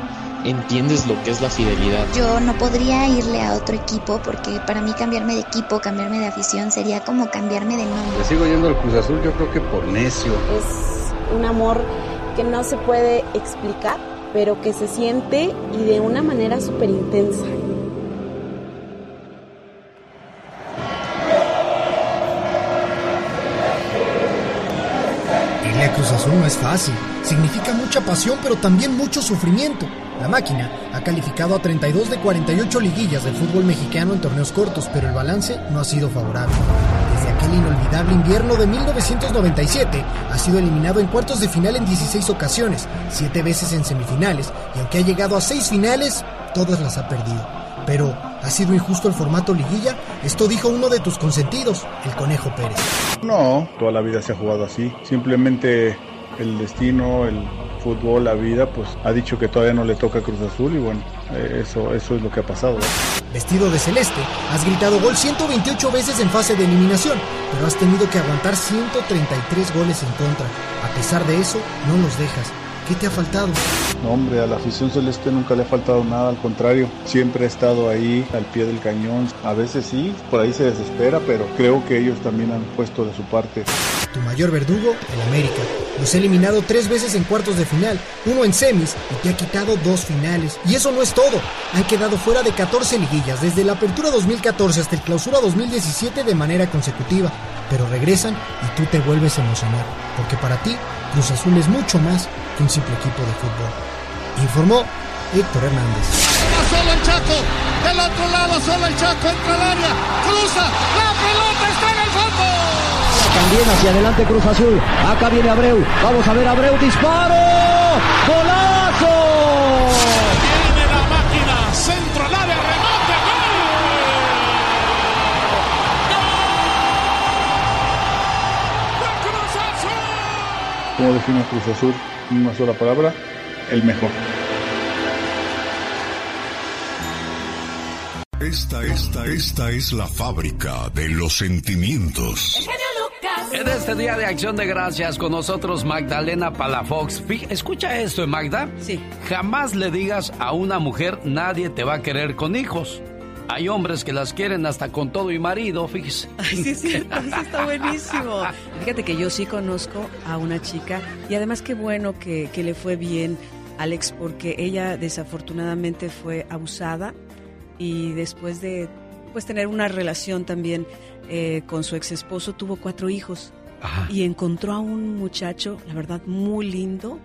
entiendes lo que es la fidelidad. Yo no podría irle a otro equipo porque para mí cambiarme de equipo, cambiarme de afición sería como cambiarme de nombre. Le sigo yendo al Cruz Azul yo creo que por necio. Es un amor que no se puede explicar, pero que se siente y de una manera súper intensa. No es fácil. Significa mucha pasión, pero también mucho sufrimiento. La máquina ha calificado a 32 de 48 liguillas del fútbol mexicano en torneos cortos, pero el balance no ha sido favorable. Desde aquel inolvidable invierno de 1997, ha sido eliminado en cuartos de final en 16 ocasiones, 7 veces en semifinales, y aunque ha llegado a 6 finales, todas las ha perdido. Pero, ¿ha sido injusto el formato liguilla? Esto dijo uno de tus consentidos, el Conejo Pérez. No, toda la vida se ha jugado así. Simplemente el destino, el fútbol, la vida, pues ha dicho que todavía no le toca Cruz Azul y bueno, eh, eso, eso es lo que ha pasado. Vestido de celeste, has gritado gol 128 veces en fase de eliminación, pero has tenido que aguantar 133 goles en contra. A pesar de eso, no los dejas. ¿Qué te ha faltado? No, hombre, a la afición celeste nunca le ha faltado nada, al contrario, siempre ha estado ahí al pie del cañón. A veces sí, por ahí se desespera, pero creo que ellos también han puesto de su parte. Tu mayor verdugo, el América. Los ha eliminado tres veces en cuartos de final, uno en semis y te ha quitado dos finales. Y eso no es todo. Han quedado fuera de 14 liguillas desde la apertura 2014 hasta el clausura 2017 de manera consecutiva. Pero regresan y tú te vuelves a emocionar, porque para ti Cruz Azul es mucho más que un simple equipo de fútbol. Informó Héctor Hernández. solo el Chaco, del otro lado solo el Chaco entra al área, cruza, la pelota está. También hacia adelante Cruz Azul. Acá viene Abreu. Vamos a ver Abreu. Disparo. ¡Golazo! Viene la máquina. Centro al área. Remate. ¿Cómo define a Cruz Azul en una sola palabra? El mejor. Esta, esta, esta es la fábrica de los sentimientos. En este día de acción de gracias con nosotros Magdalena Palafox. Escucha esto, Magda. Sí. Jamás le digas a una mujer nadie te va a querer con hijos. Hay hombres que las quieren hasta con todo y marido, fíjese. Ay, sí, sí, sí, está buenísimo. Fíjate que yo sí conozco a una chica y además qué bueno que, que le fue bien, Alex, porque ella desafortunadamente fue abusada y después de pues tener una relación también eh, con su ex esposo tuvo cuatro hijos y encontró a un muchacho, la verdad, muy lindo,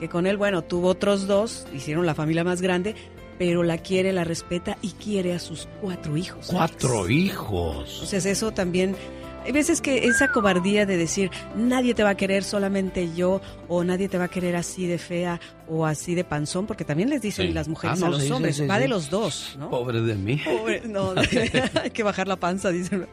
que con él, bueno, tuvo otros dos, hicieron la familia más grande, pero la quiere, la respeta y quiere a sus cuatro hijos. Cuatro hijos. Entonces eso también hay veces que esa cobardía de decir nadie te va a querer solamente yo o nadie te va a querer así de fea o así de panzón porque también les dicen Sí. las mujeres Ah, a no, los sí, hombres sí, sí, va sí. de los dos ¿no? Pobre de mí. Pobre- no, hay que bajar la panza, dicen.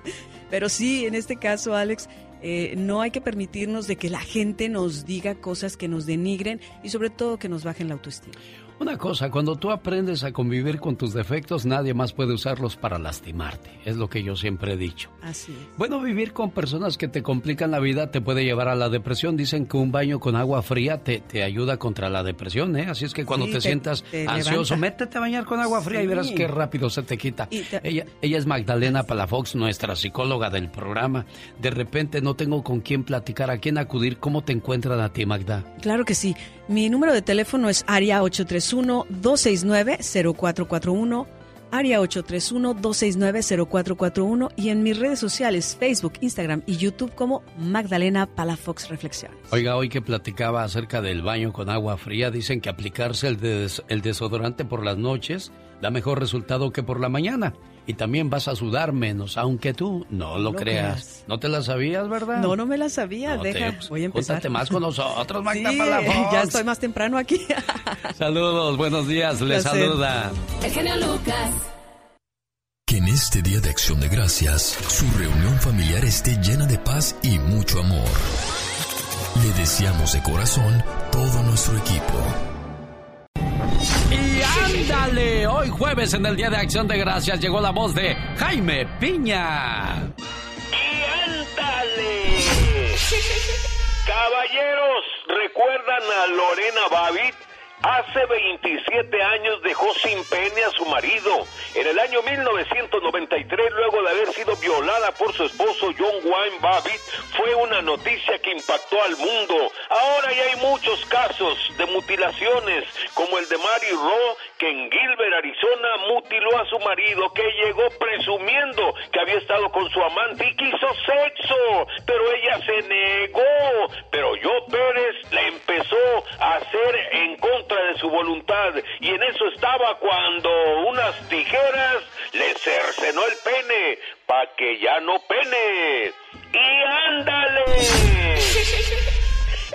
Pero sí, en este caso, Alex, eh, no hay que permitirnos de que la gente nos diga cosas que nos denigren y sobre todo que nos bajen la autoestima. Una cosa, cuando tú aprendes a convivir con tus defectos, nadie más puede usarlos para lastimarte. Es lo que yo siempre he dicho. Así es. Bueno, vivir con personas que te complican la vida te puede llevar a la depresión. Dicen que un baño con agua fría te, te ayuda contra la depresión, ¿eh? Así es que cuando Sí, te, te- sientas te ansioso, levanta. métete a bañar con agua fría y verás qué rápido se te quita. Ella, ella es Magdalena Palafox, nuestra psicóloga del programa. De repente no tengo con quién platicar, a quién acudir. ¿Cómo te encuentran a ti, Magda? Claro que sí. Mi número de teléfono es área 831-269-0441, área 831-269-0441 y en mis redes sociales, Facebook, Instagram y YouTube como Magdalena Palafox Reflexiones. Oiga, hoy que platicaba acerca del baño con agua fría, dicen que aplicarse el, des- el desodorante por las noches da mejor resultado que por la mañana. Y también vas a sudar menos, aunque tú no lo creas. creas. No te la sabías, ¿verdad? No, no me la sabía. No te- Deja, pues, voy a empezar. júntate más con nosotros, Magda Sí, Palafox. ya estoy más temprano aquí. Saludos, buenos días, les saluda. El genio Lucas. Que en este día de acción de gracias, su reunión familiar esté llena de paz y mucho amor. Le deseamos de corazón todo nuestro equipo. ¡Ándale! Hoy jueves en el Día de Acción de Gracias llegó la voz de Jaime Piña. ¡Y ándale! Caballeros, ¿recuerdan a Lorena Babbitt? Hace 27 años dejó sin pene a su marido. En el año 1993, luego de haber sido violada por su esposo John Wayne Babbitt, fue una noticia que impactó al mundo. Ahora ya hay muchos casos de mutilaciones, como el de Mary Rowe, que en Gilbert, Arizona, mutiló a su marido, que llegó presumiendo que había estado con su amante y quiso sexo, pero ella se negó. Pero yo Pérez le empezó a hacer en contra de su voluntad y en eso estaba cuando unas tijeras le cercenó el pene pa' que ya no pene. ¡Y ándale!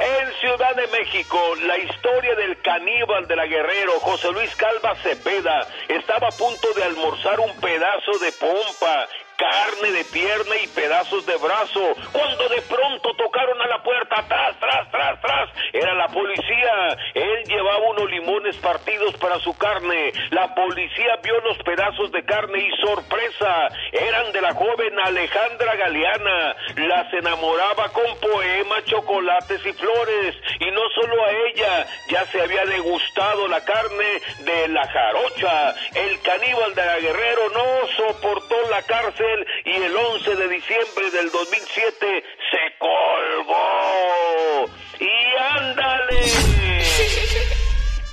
En Ciudad de México, la historia del caníbal de la Guerrero, José Luis Calva Cepeda, estaba a punto de almorzar un pedazo de pompa carne de pierna y pedazos de brazo, cuando de pronto tocaron a la puerta, atrás, tras, tras, tras, era la policía, él llevaba unos limones partidos para su carne, la policía vio los pedazos de carne y sorpresa, eran de la joven Alejandra Galeana, las enamoraba con poemas, chocolates y flores, y no solo a ella, ya se había degustado la carne de la jarocha, el caníbal de la Guerrero no soportó la cárcel y el 11 de diciembre del 2007 se colgó. ¡Y ándale!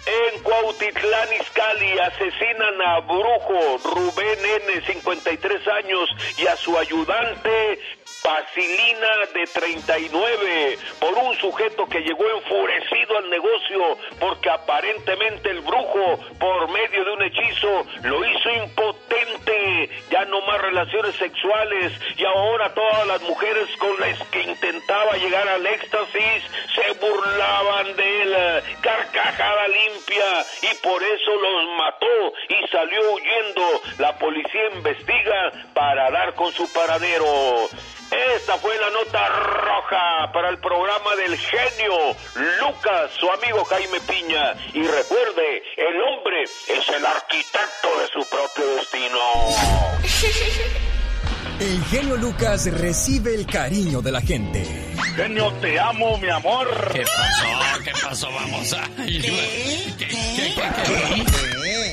En Cuautitlán, Izcalli, asesinan a Brujo Rubén N., 53 años, y a su ayudante Basilina de 39 por un sujeto que llegó enfurecido al negocio porque aparentemente el brujo por medio de un hechizo lo hizo impotente, ya no más relaciones sexuales y ahora todas las mujeres con las que intentaba llegar al éxtasis se burlaban de él, carcajada limpia y por eso los mató y salió huyendo. La policía investiga para dar con su paradero. Esta fue la nota roja para el programa del genio Lucas, su amigo Jaime Piña. Y recuerde, el hombre es el arquitecto de su propio destino. El genio Lucas recibe el cariño de la gente. Genio, te amo, mi amor. ¿Qué pasó? ¿Qué pasó? Vamos a...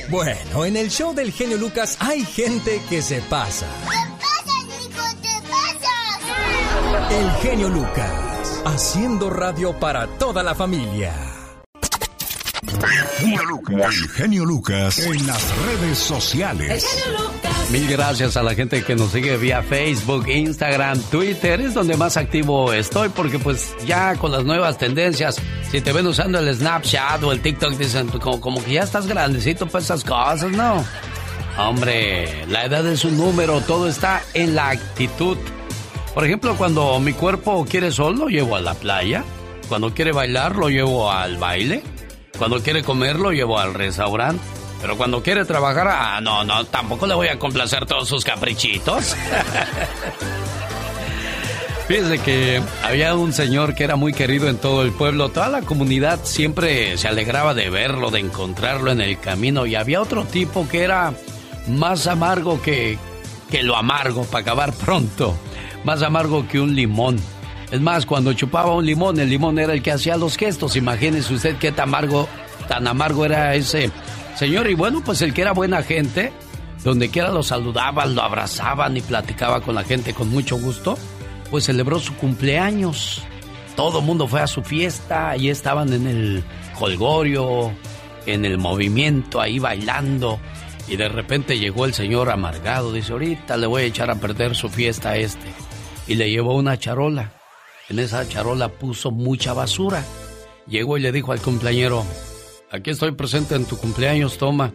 Bueno, en el show del genio Lucas hay gente que se pasa. El genio Lucas, haciendo radio para toda la familia. El genio Lucas en las redes sociales. Mil gracias a la gente que nos sigue vía Facebook, Instagram, Twitter. Es donde más activo estoy porque pues ya con las nuevas tendencias, si te ven usando el Snapchat o el TikTok, dicen como, como que ya estás grandecito para esas cosas, ¿no? Hombre, la edad es un número, todo está en la actitud. Por ejemplo, cuando mi cuerpo quiere sol, lo llevo a la playa. Cuando quiere bailar, lo llevo al baile. Cuando quiere comer, lo llevo al restaurante. Pero cuando quiere trabajar, ah, no, no, tampoco le voy a complacer todos sus caprichitos. Fíjese que había un señor que era muy querido en todo el pueblo. Toda la comunidad siempre se alegraba de verlo, de encontrarlo en el camino. Y había otro tipo que era más amargo que, que lo amargo, para acabar pronto más amargo que un limón. Es más, cuando chupaba un limón, el limón era el que hacía los gestos. Imagínese usted qué tan amargo, tan amargo era ese señor. Y bueno, pues el que era buena gente, donde quiera lo saludaban, lo abrazaban y platicaba con la gente con mucho gusto, pues celebró su cumpleaños. Todo el mundo fue a su fiesta y estaban en el colgorio, en el movimiento, ahí bailando. Y de repente llegó el señor amargado. Dice, ahorita le voy a echar a perder su fiesta a este y le llevó una charola. En esa charola puso mucha basura. Llegó y le dijo al cumpleañero, aquí estoy presente en tu cumpleaños, toma.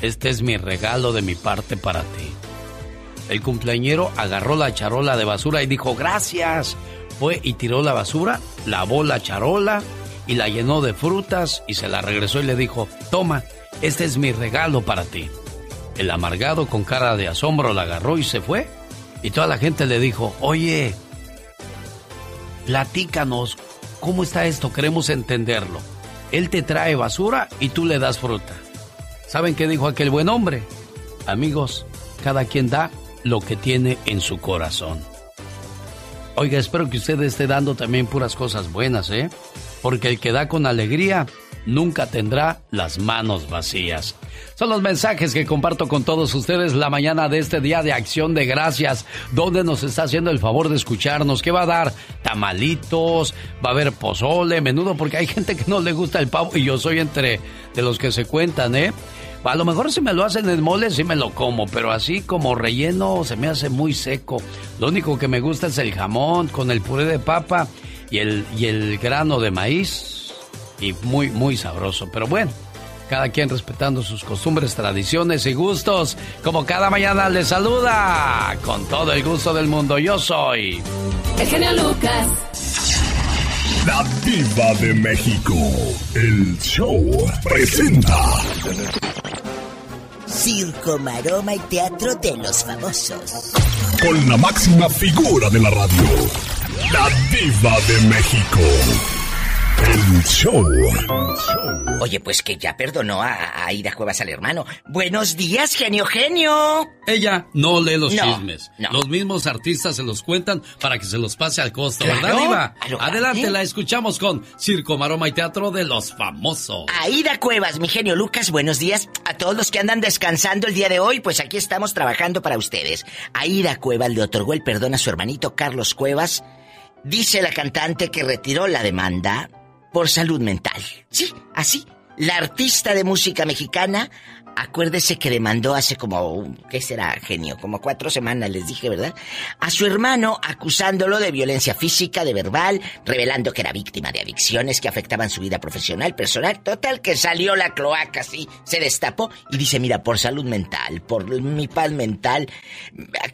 Este es mi regalo de mi parte para ti. El cumpleañero agarró la charola de basura y dijo, gracias. Fue y tiró la basura, lavó la charola y la llenó de frutas y se la regresó y le dijo, toma, este es mi regalo para ti. El amargado con cara de asombro la agarró y se fue y toda la gente le dijo, oye, platícanos, ¿cómo está esto? Queremos entenderlo. Él te trae basura y tú le das fruta. ¿Saben qué dijo aquel buen hombre? Amigos, cada quien da lo que tiene en su corazón. Oiga, espero que usted esté dando también puras cosas buenas, ¿eh? Porque el que da con alegría nunca tendrá las manos vacías. Son los mensajes que comparto con todos ustedes la mañana de este día de acción de gracias, donde nos está haciendo el favor de escucharnos. ¿Qué va a dar? Tamalitos, va a haber pozole, menudo, porque hay gente que no le gusta el pavo y yo soy entre de los que se cuentan, ¿eh? A lo mejor si me lo hacen en mole sí me lo como, pero así como relleno se me hace muy seco. Lo único que me gusta es el jamón con el puré de papa y el, y el grano de maíz. Y muy, muy sabroso. Pero bueno, cada quien respetando sus costumbres, tradiciones y gustos. Como cada mañana les saluda con todo el gusto del mundo. Yo soy... El genio Lucas. La diva de México. El show presenta. Circo, maroma y teatro de los famosos. Con la máxima figura de la radio. La diva de México. El show. Oye, pues que ya perdonó a, a Ida Cuevas al hermano. Buenos días, genio, genio. Ella no lee los No, chismes. no. Los mismos artistas se los cuentan para que se los pase al costo, Claro, ¿verdad, Diva? a lo Adelante, la escuchamos con Circo, Maroma y Teatro de los Famosos. Aida Cuevas, mi genio Lucas, buenos días. A todos los que andan descansando el día de hoy, pues aquí estamos trabajando para ustedes. Aida Cuevas le otorgó el perdón a su hermanito Carlos Cuevas. Dice la cantante que retiró la demanda por salud mental. Sí, así. La artista de música mexicana, acuérdese que demandó hace como, ¿qué será, genio? Como cuatro semanas, les dije, ¿verdad? A su hermano acusándolo de violencia física, de verbal, revelando que era víctima de adicciones que afectaban su vida profesional, personal. Total, que salió la cloaca así, se destapó y dice, mira, por salud mental, por mi paz mental,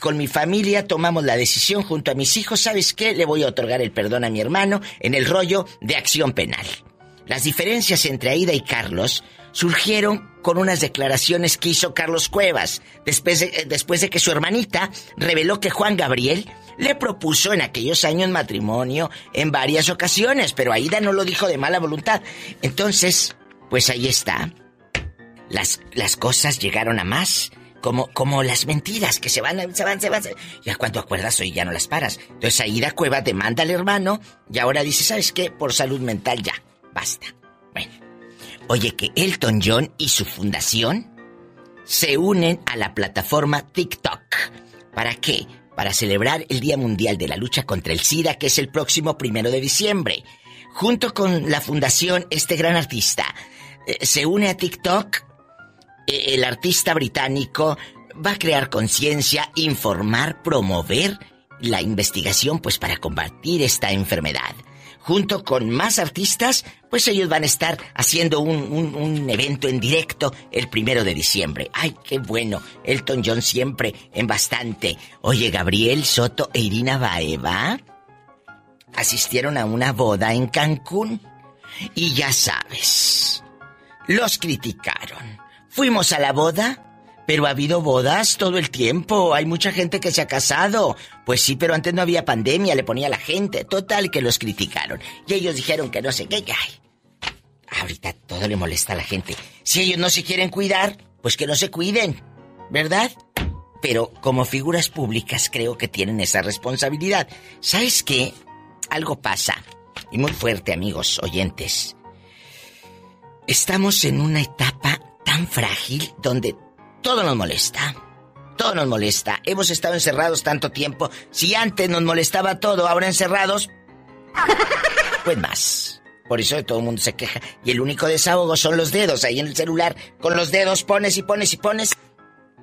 con mi familia tomamos la decisión junto a mis hijos, ¿sabes qué? Le voy a otorgar el perdón a mi hermano en el rollo de acción penal. Las diferencias entre Aida y Carlos surgieron con unas declaraciones que hizo Carlos Cuevas, después de, eh, después de que su hermanita reveló que Juan Gabriel le propuso en aquellos años matrimonio en varias ocasiones, pero Aida no lo dijo de mala voluntad. Entonces, pues ahí está. Las, las cosas llegaron a más. Como, como las mentiras que se van, se van, se van. Ya cuando acuerdas hoy ya no las paras. Entonces Aida Cueva demanda al hermano y ahora dice, ¿sabes qué? Por salud mental ya. Basta. Bueno. Oye, que Elton John y su fundación se unen a la plataforma TikTok. ¿Para qué? Para celebrar el Día Mundial de la Lucha contra el SIDA, que es el próximo primero de diciembre. Junto con la fundación, este gran artista eh, se une a TikTok. Eh, el artista británico va a crear conciencia, informar, promover la investigación, pues para combatir esta enfermedad. Junto con más artistas, pues ellos van a estar haciendo un, un- un evento en directo el primero de diciembre. ¡Ay, qué bueno! Elton John siempre en bastante. Oye, Gabriel Soto e Irina Baeva asistieron a una boda en Cancún. Y ya sabes, los criticaron. Fuimos a la boda, pero ha habido bodas todo el tiempo. Hay mucha gente que se ha casado. Pues sí, pero antes no había pandemia, le ponía la gente. Total que los criticaron. Y ellos dijeron que no sé qué. Ay, ahorita todo le molesta a la gente. Si ellos no se quieren cuidar, pues que no se cuiden. ¿Verdad? Pero como figuras públicas creo que tienen esa responsabilidad. ¿Sabes qué? Algo pasa. Y muy fuerte, amigos oyentes. Estamos en una etapa tan frágil donde todo nos molesta. Todo nos molesta. Hemos estado encerrados tanto tiempo. Si antes nos molestaba todo, ahora encerrados, pues más. Por eso todo el mundo se queja. Y el único desahogo son los dedos. Ahí en el celular, con los dedos pones y pones y pones.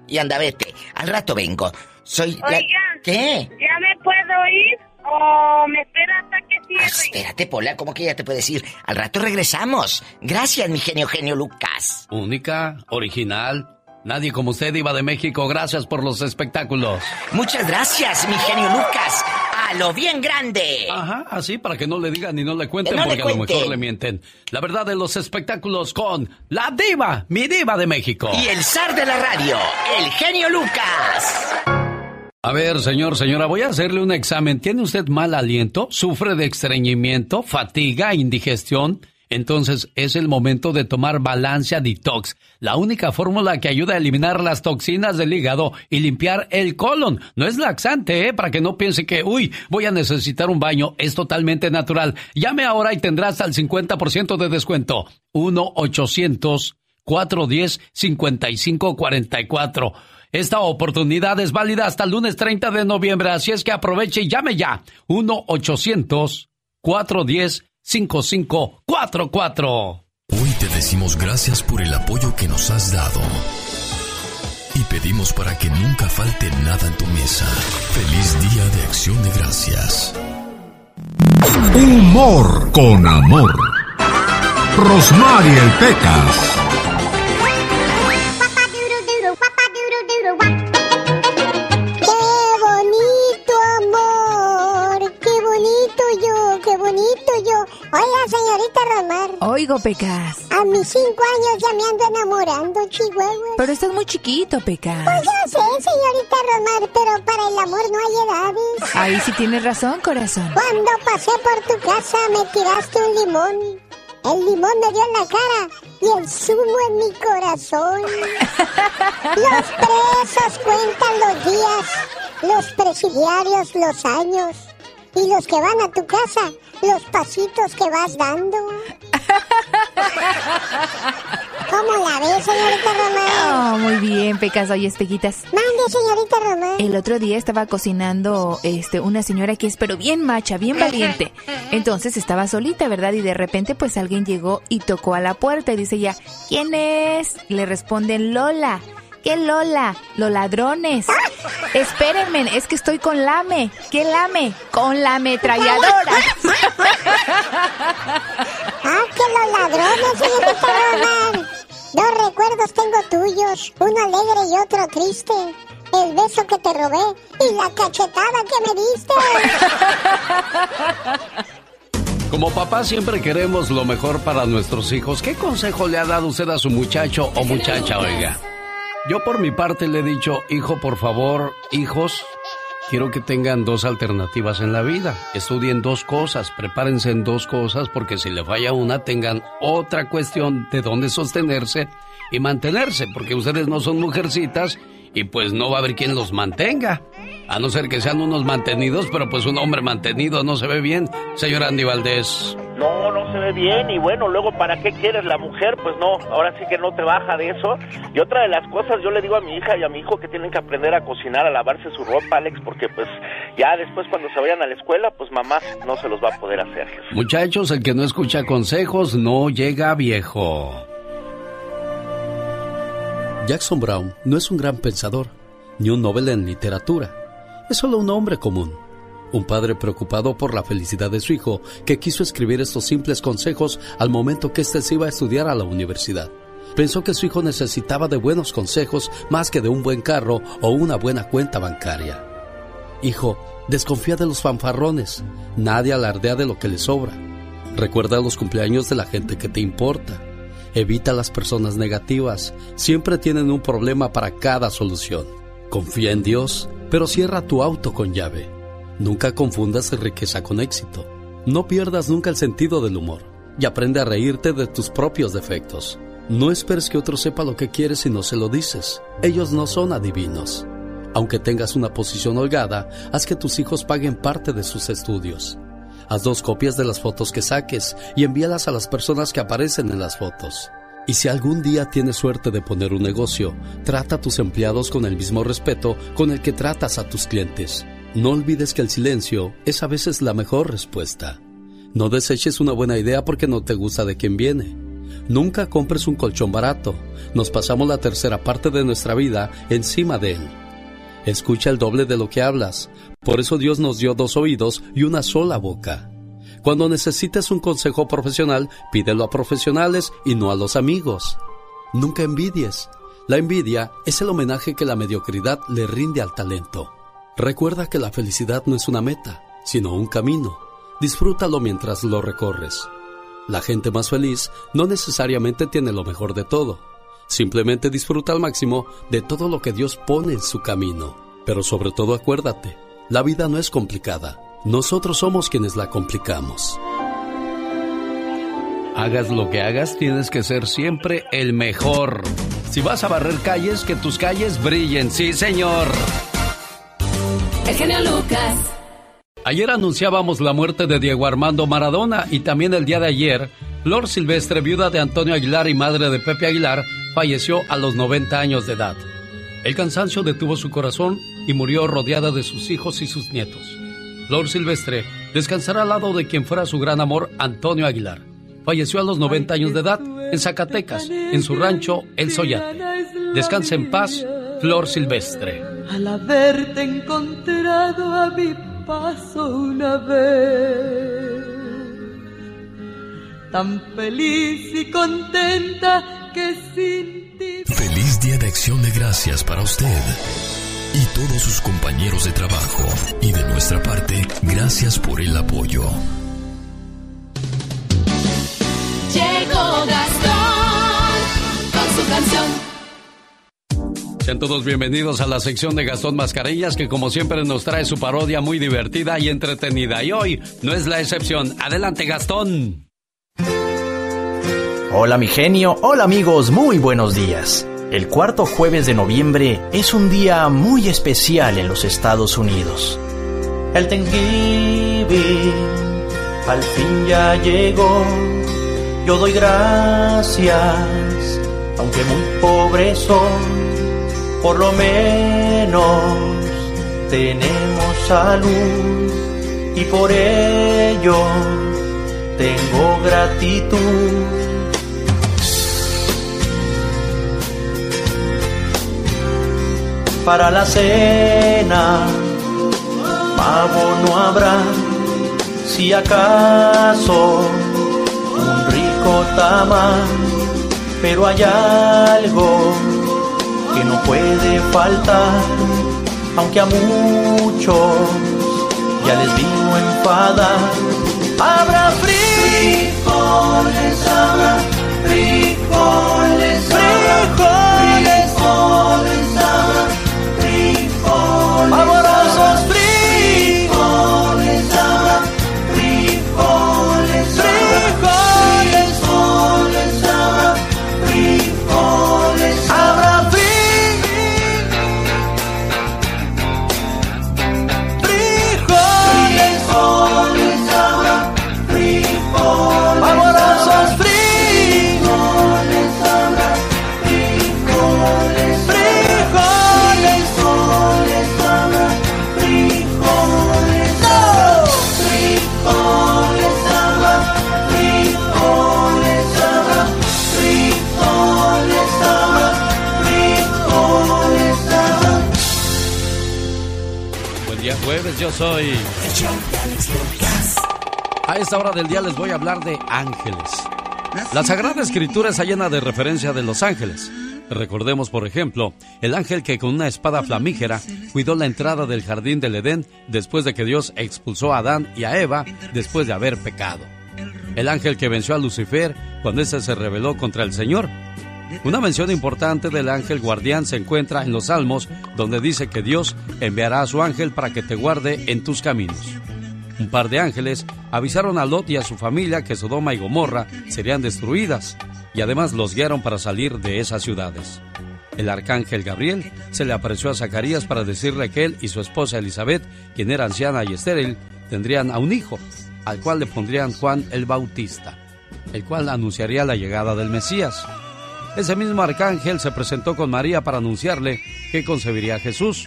Y anda, vete. Al rato vengo. Soy la... Oigan. ¿Qué? ¿Ya me puedo ir? ¿O me espera hasta que Ah, cierre? espérate, Pola, ¿cómo que ya te puedes ir? Al rato regresamos. Gracias, mi genio, genio Lucas. Única, original. Nadie como usted, Diva de México. Gracias por los espectáculos. Muchas gracias, mi genio Lucas. A lo bien grande. Ajá, así para que no le digan ni no le cuenten, le porque a lo mejor le mienten. La verdad de los espectáculos con la Diva, mi Diva de México. Y el zar de la radio, el genio Lucas. A ver, señor, señora, voy a hacerle un examen. ¿Tiene usted mal aliento? ¿Sufre de estreñimiento, fatiga, indigestión? Entonces es el momento de tomar Balancia Detox, la única fórmula que ayuda a eliminar las toxinas del hígado y limpiar el colon. No es laxante, ¿eh? Para que no piense que, uy, voy a necesitar un baño. Es totalmente natural. Llame ahora y tendrás al 50% de descuento. 1-800-410-5544. Esta oportunidad es válida hasta el lunes 30 de noviembre, así es que aproveche y llame ya. 1-800-410-5544. Hoy te decimos gracias por el apoyo que nos has dado. Y pedimos para que nunca falte nada en tu mesa. Feliz Día de Acción de Gracias. Humor con amor. Rosmarie Pecas. Hola, señorita Romar. Oigo, Pecas. A mis cinco años ya me ando enamorando, Chihuahua. Pero estás muy chiquito, Pecas. Pues ya sé, señorita Romar, pero para el amor no hay edades. Ahí sí tienes razón, corazón. Cuando pasé por tu casa me tiraste un limón. El limón me dio en la cara y el zumo en mi corazón. los presos cuentan los días, los presidiarios los años y los que van a tu casa los pasitos que vas dando. ¿Cómo la ves, señorita Román? Oh, muy bien, Pecas. Oye, espejitas. Mande, señorita Román. El otro día estaba cocinando este, una señora que es pero bien macha, bien valiente. Entonces estaba solita, ¿verdad? Y de repente pues alguien llegó y tocó a la puerta y dice ya, ¿quién es? Le responden Lola. ¿Qué Lola? Los ladrones. Espérenme, es que estoy con Lame. ¿Qué Lame? Con la ametralladora. ¡Ah, que los ladrones, señorita Román! Dos recuerdos tengo tuyos, uno alegre y otro triste. El beso que te robé y la cachetada que me diste. Como papá siempre queremos lo mejor para nuestros hijos. ¿Qué consejo le ha dado usted a su muchacho o muchacha, oiga? Yo por mi parte le he dicho, hijo, por favor, hijos, quiero que tengan dos alternativas en la vida. Estudien dos cosas, prepárense en dos cosas, porque si le falla una, tengan otra cuestión de dónde sostenerse y mantenerse, porque ustedes no son mujercitas y pues no va a haber quien los mantenga. A no ser que sean unos mantenidos, pero pues un hombre mantenido no se ve bien, señor Andy Valdés. No, no se ve bien y bueno, luego ¿para qué quieres la mujer? Pues no, ahora sí que no te baja de eso. Y otra de las cosas, yo le digo a mi hija y a mi hijo que tienen que aprender a cocinar, a lavarse su ropa, Alex, porque pues ya después cuando se vayan a la escuela, pues mamá no se los va a poder hacer. Muchachos, el que no escucha consejos no llega viejo. Jackson Brown no es un gran pensador, ni un Nobel en literatura. Es solo un hombre común. Un padre preocupado por la felicidad de su hijo, que quiso escribir estos simples consejos al momento que éste se iba a estudiar a la universidad. Pensó que su hijo necesitaba de buenos consejos más que de un buen carro o una buena cuenta bancaria. Hijo, desconfía de los fanfarrones. Nadie alardea de lo que le sobra. Recuerda los cumpleaños de la gente que te importa. Evita las personas negativas. Siempre tienen un problema para cada solución. Confía en Dios, pero cierra tu auto con llave. Nunca confundas riqueza con éxito. No pierdas nunca el sentido del humor y aprende a reírte de tus propios defectos. No esperes que otro sepa lo que quieres si no se lo dices. Ellos no son adivinos. Aunque tengas una posición holgada, haz que tus hijos paguen parte de sus estudios. Haz dos copias de las fotos que saques y envíalas a las personas que aparecen en las fotos. Y si algún día tienes suerte de poner un negocio, trata a tus empleados con el mismo respeto con el que tratas a tus clientes. No olvides que el silencio es a veces la mejor respuesta. No deseches una buena idea porque no te gusta de quien viene. Nunca compres un colchón barato. Nos pasamos la tercera parte de nuestra vida encima de él. Escucha el doble de lo que hablas. Por eso Dios nos dio dos oídos y una sola boca. Cuando necesites un consejo profesional, pídelo a profesionales y no a los amigos. Nunca envidies. La envidia es el homenaje que la mediocridad le rinde al talento. Recuerda que la felicidad no es una meta, sino un camino. Disfrútalo mientras lo recorres. La gente más feliz no necesariamente tiene lo mejor de todo. Simplemente disfruta al máximo de todo lo que Dios pone en su camino. Pero sobre todo acuérdate, la vida no es complicada. Nosotros somos quienes la complicamos. Hagas lo que hagas, tienes que ser siempre el mejor. Si vas a barrer calles, que tus calles brillen. Sí, señor. El genio Lucas. Ayer anunciábamos la muerte de Diego Armando Maradona y también el día de ayer, Flor Silvestre, viuda de Antonio Aguilar y madre de Pepe Aguilar, falleció a los 90 años de edad. El cansancio detuvo su corazón y murió rodeada de sus hijos y sus nietos. Flor Silvestre descansará al lado de quien fuera su gran amor, Antonio Aguilar. Falleció a los 90 años de edad en Zacatecas, en su rancho El Soyate. Descansa en paz, Flor Silvestre. Al haberte encontrado a mi paso una vez, tan feliz y contenta que sin ti. Feliz Día de Acción de Gracias para usted y todos sus compañeros de trabajo. Y de nuestra parte, gracias por el apoyo. Llegó Gastón con su canción. Sean todos bienvenidos a la sección de Gastón Mascarillas que como siempre nos trae su parodia muy divertida y entretenida. Y hoy no es la excepción. Adelante Gastón. Hola mi genio, hola amigos, muy buenos días. El cuarto jueves de noviembre es un día muy especial en los Estados Unidos. El Thanksgiving al fin ya llegó. Yo doy gracias, aunque muy pobre soy. Por lo menos tenemos salud y por ello tengo gratitud. Para la cena. Pavo no habrá, si acaso, un rico tamal, pero hay algo que no puede faltar, aunque a muchos ya les vino enfadar. Habrá frijoles, habrá frijoles, frijoles, frijoles, habrá Vamos yo soy... A esta hora del día les voy a hablar de ángeles. La Sagrada Escritura está llena de referencia de los ángeles. Recordemos, por ejemplo, el ángel que con una espada flamígera cuidó la entrada del jardín del Edén después de que Dios expulsó a Adán y a Eva después de haber pecado. El ángel que venció a Lucifer cuando éste se rebeló contra el Señor. Una mención importante del ángel guardián se encuentra en los Salmos, donde dice que Dios enviará a su ángel para que te guarde en tus caminos. Un par de ángeles avisaron a Lot y a su familia que Sodoma y Gomorra serían destruidas y además los guiaron para salir de esas ciudades. El arcángel Gabriel se le apareció a Zacarías para decirle que él y su esposa Elizabeth, quien era anciana y estéril, tendrían a un hijo, al cual le pondrían Juan el Bautista, el cual anunciaría la llegada del Mesías. Ese mismo arcángel se presentó con María para anunciarle que concebiría a Jesús.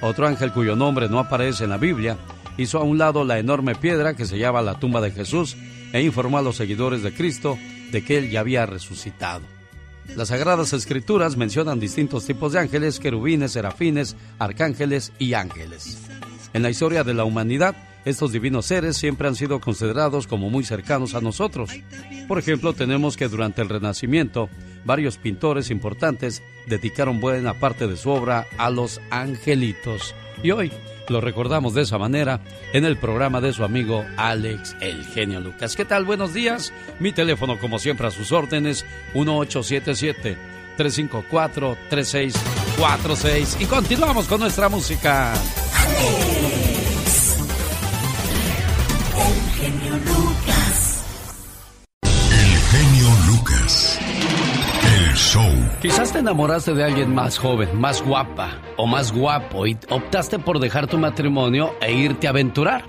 Otro ángel cuyo nombre no aparece en la Biblia hizo a un lado la enorme piedra que se llama la tumba de Jesús e informó a los seguidores de Cristo de que él ya había resucitado. Las Sagradas Escrituras mencionan distintos tipos de ángeles, querubines, serafines, arcángeles y ángeles. En la historia de la humanidad, estos divinos seres siempre han sido considerados como muy cercanos a nosotros. Por ejemplo, tenemos que durante el Renacimiento, varios pintores importantes dedicaron buena parte de su obra a los angelitos. Y hoy lo recordamos de esa manera en el programa de su amigo Alex El Genio Lucas. ¿Qué tal? Buenos días. Mi teléfono, como siempre, a sus órdenes, 1877-354-3646. Y continuamos con nuestra música. El genio Lucas. Quizás te enamoraste de alguien más joven, más guapa o más guapo y optaste por dejar tu matrimonio e irte a aventurar.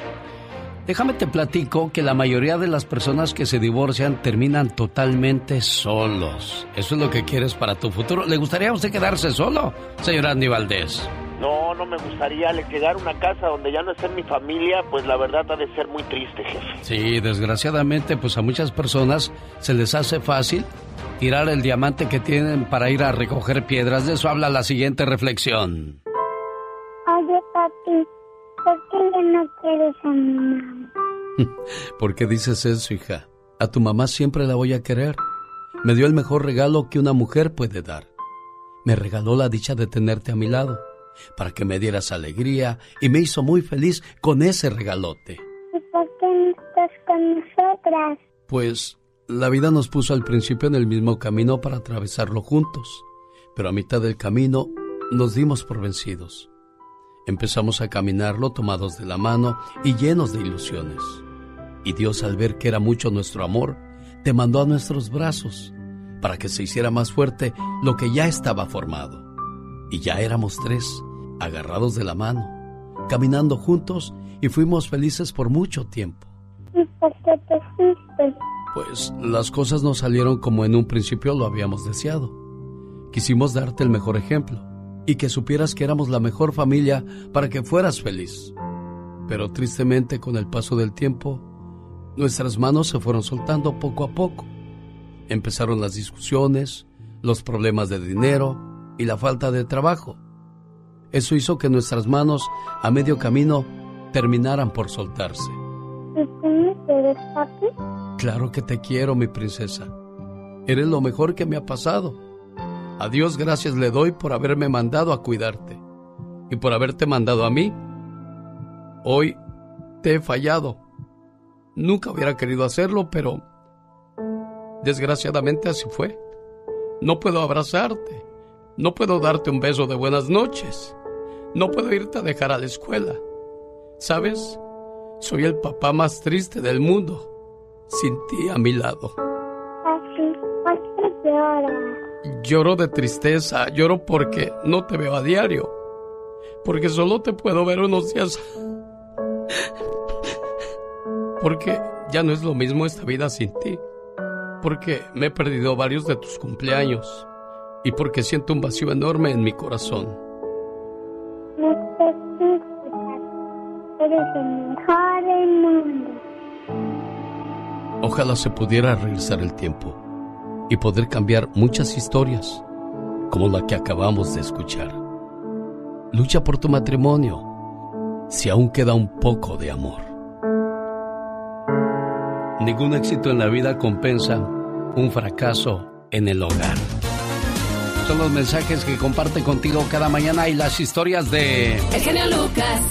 Déjame te platico que la mayoría de las personas que se divorcian terminan totalmente solos. ¿Eso es lo que quieres para tu futuro? ¿Le gustaría a usted quedarse solo, señor Andy Valdés? No, no me gustaría le quedar una casa donde ya no esté mi familia, pues la verdad ha de ser muy triste, jefe. Sí, desgraciadamente, pues a muchas personas se les hace fácil tirar el diamante que tienen para ir a recoger piedras. De eso habla la siguiente reflexión. Oye, papi, ¿por qué ya no quieres a mi mamá? ¿Por qué dices eso, hija? A tu mamá siempre la voy a querer. Me dio el mejor regalo que una mujer puede dar. Me regaló la dicha de tenerte a mi lado para que me dieras alegría y me hizo muy feliz con ese regalote. ¿Y por qué no estás con nosotras? Pues la vida nos puso al principio en el mismo camino para atravesarlo juntos, pero a mitad del camino nos dimos por vencidos. Empezamos a caminarlo tomados de la mano y llenos de ilusiones. Y Dios al ver que era mucho nuestro amor, te mandó a nuestros brazos para que se hiciera más fuerte lo que ya estaba formado. Y ya éramos tres, agarrados de la mano, caminando juntos y fuimos felices por mucho tiempo. ¿Y por qué te fuiste? Pues las cosas no salieron como en un principio lo habíamos deseado. Quisimos darte el mejor ejemplo y que supieras que éramos la mejor familia para que fueras feliz. Pero tristemente con el paso del tiempo, nuestras manos se fueron soltando poco a poco. Empezaron las discusiones, los problemas de dinero y la falta de trabajo. Eso hizo que nuestras manos a medio camino terminaran por soltarse. ¿Y tú me quieres, papi? Claro que te quiero, mi princesa. Eres lo mejor que me ha pasado. A Dios gracias le doy por haberme mandado a cuidarte y por haberte mandado a mí. Hoy te he fallado. Nunca hubiera querido hacerlo, pero desgraciadamente así fue. No puedo abrazarte. No puedo darte un beso de buenas noches. No puedo irte a dejar a la escuela. ¿Sabes? Soy el papá más triste del mundo. Sin ti a mi lado. Lloro de tristeza. Lloro porque no te veo a diario. Porque solo te puedo ver unos días. Porque ya no es lo mismo esta vida sin ti. Porque me he perdido varios de tus cumpleaños. Y porque siento un vacío enorme en mi corazón. No te. Eres el mejor del mundo. Ojalá se pudiera regresar el tiempo y poder cambiar muchas historias, como la que acabamos de escuchar. Lucha por tu matrimonio, si aún queda un poco de amor. Ningún éxito en la vida compensa un fracaso en el hogar. Son los mensajes que comparte contigo cada mañana y las historias de... El genio Lucas.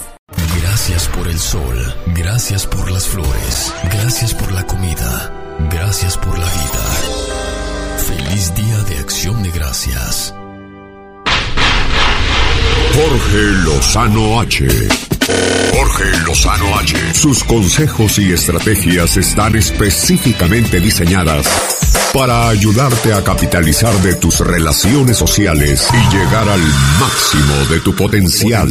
Gracias por el sol, gracias por las flores, gracias por la comida, gracias por la vida. Feliz día de acción de gracias. Jorge Lozano H. Jorge Lozano H. Sus consejos y estrategias están específicamente diseñadas para ayudarte a capitalizar de tus relaciones sociales y llegar al máximo de tu potencial.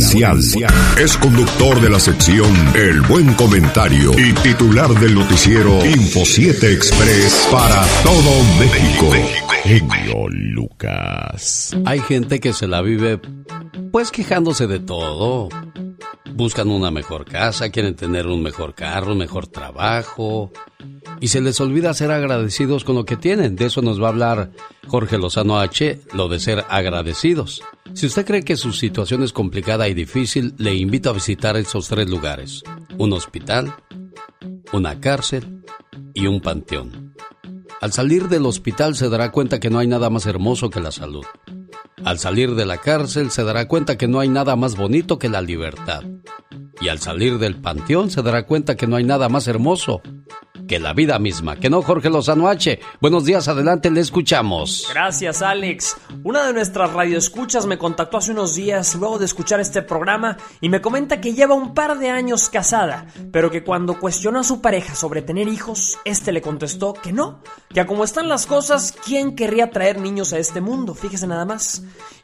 Es conductor de la sección El Buen Comentario y titular del noticiero Info 7 Express para todo México. Genio Lucas. Hay gente que se la vive pues quejándose de todo. Buscan una mejor casa, quieren tener un mejor carro, un mejor trabajo. Y se les olvida ser agradecidos con lo que tienen. De eso nos va a hablar Jorge Lozano H, lo de ser agradecidos. Si usted cree que su situación es complicada y difícil, le invito a visitar esos tres lugares. Un hospital, una cárcel y un panteón. Al salir del hospital se dará cuenta que no hay nada más hermoso que la salud. Al salir de la cárcel se dará cuenta que no hay nada más bonito que la libertad. Y al salir del panteón se dará cuenta que no hay nada más hermoso que la vida misma. Que no, Jorge Lozano H. Buenos días, adelante, le escuchamos. Gracias, Alex. Una de nuestras radioescuchas me contactó hace unos días luego de escuchar este programa y me comenta que lleva un par de años casada, pero que cuando cuestionó a su pareja sobre tener hijos, este le contestó que no, que a como están las cosas, ¿quién querría traer niños a este mundo? Fíjese nada más.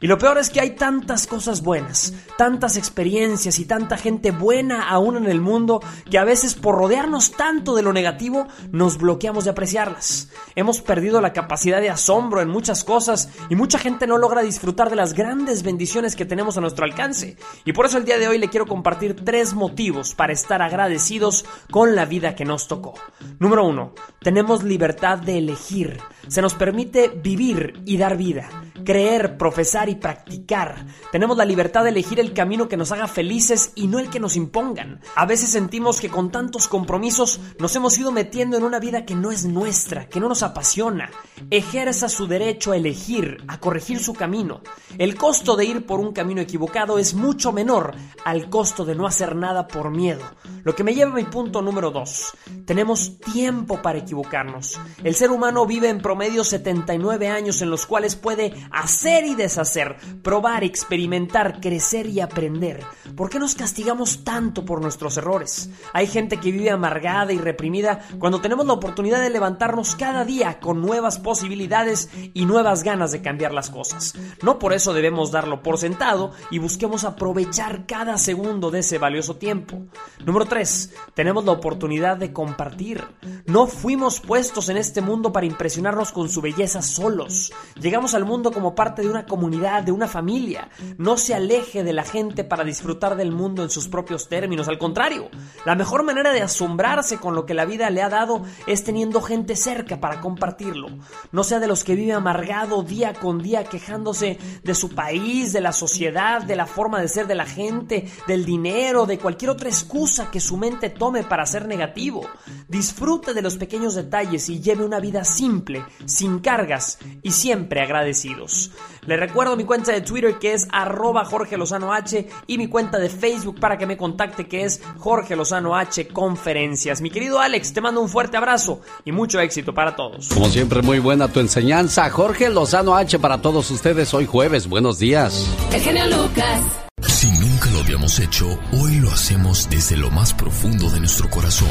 Y lo peor es que hay tantas cosas buenas, tantas experiencias y tanta gente buena aún en el mundo que a veces por rodearnos tanto de lo negativo nos bloqueamos de apreciarlas. Hemos perdido la capacidad de asombro en muchas cosas y mucha gente no logra disfrutar de las grandes bendiciones que tenemos a nuestro alcance. Y por eso el día de hoy le quiero compartir tres motivos para estar agradecidos con la vida que nos tocó. Número uno, tenemos libertad de elegir. Se nos permite vivir y dar vida, creer, profesar y practicar. Tenemos la libertad de elegir el camino que nos haga felices y no el que nos impongan. A veces sentimos que con tantos compromisos nos hemos ido metiendo en una vida que no es nuestra, que no nos apasiona. Ejerza su derecho a elegir, a corregir su camino. El costo de ir por un camino equivocado es mucho menor al costo de no hacer nada por miedo. Lo que me lleva a mi punto número dos. Tenemos tiempo para equivocarnos. El ser humano vive en 79 años en los cuales puede hacer y deshacer, probar, experimentar, crecer y aprender. ¿Por qué nos castigamos tanto por nuestros errores? Hay gente que vive amargada y reprimida cuando tenemos la oportunidad de levantarnos cada día con nuevas posibilidades y nuevas ganas de cambiar las cosas. No por eso debemos darlo por sentado y busquemos aprovechar cada segundo de ese valioso tiempo. Número 3. Tenemos la oportunidad de compartir. No fuimos puestos en este mundo para impresionarnos con su belleza solos. Llegamos al mundo como parte de una comunidad, de una familia. No se aleje de la gente para disfrutar del mundo en sus propios términos. Al contrario, la mejor manera de asombrarse con lo que la vida le ha dado es teniendo gente cerca para compartirlo. No sea de los que vive amargado día con día quejándose de su país, de la sociedad, de la forma de ser de la gente, del dinero, de cualquier otra excusa que su mente tome para ser negativo. Disfrute de los pequeños detalles y lleve una vida simple, sin cargas y siempre agradecidos. Le recuerdo mi cuenta de Twitter que es arroba Jorge Lozano H y mi cuenta de Facebook para que me contacte que es Jorge Lozano H Conferencias. Mi querido Alex, te mando un fuerte abrazo y mucho éxito para todos. Como siempre, muy buena tu enseñanza. Jorge Lozano H para todos ustedes hoy jueves. Buenos días. El genio Lucas. Si nunca lo habíamos hecho, hoy lo hacemos desde lo más profundo de nuestro corazón.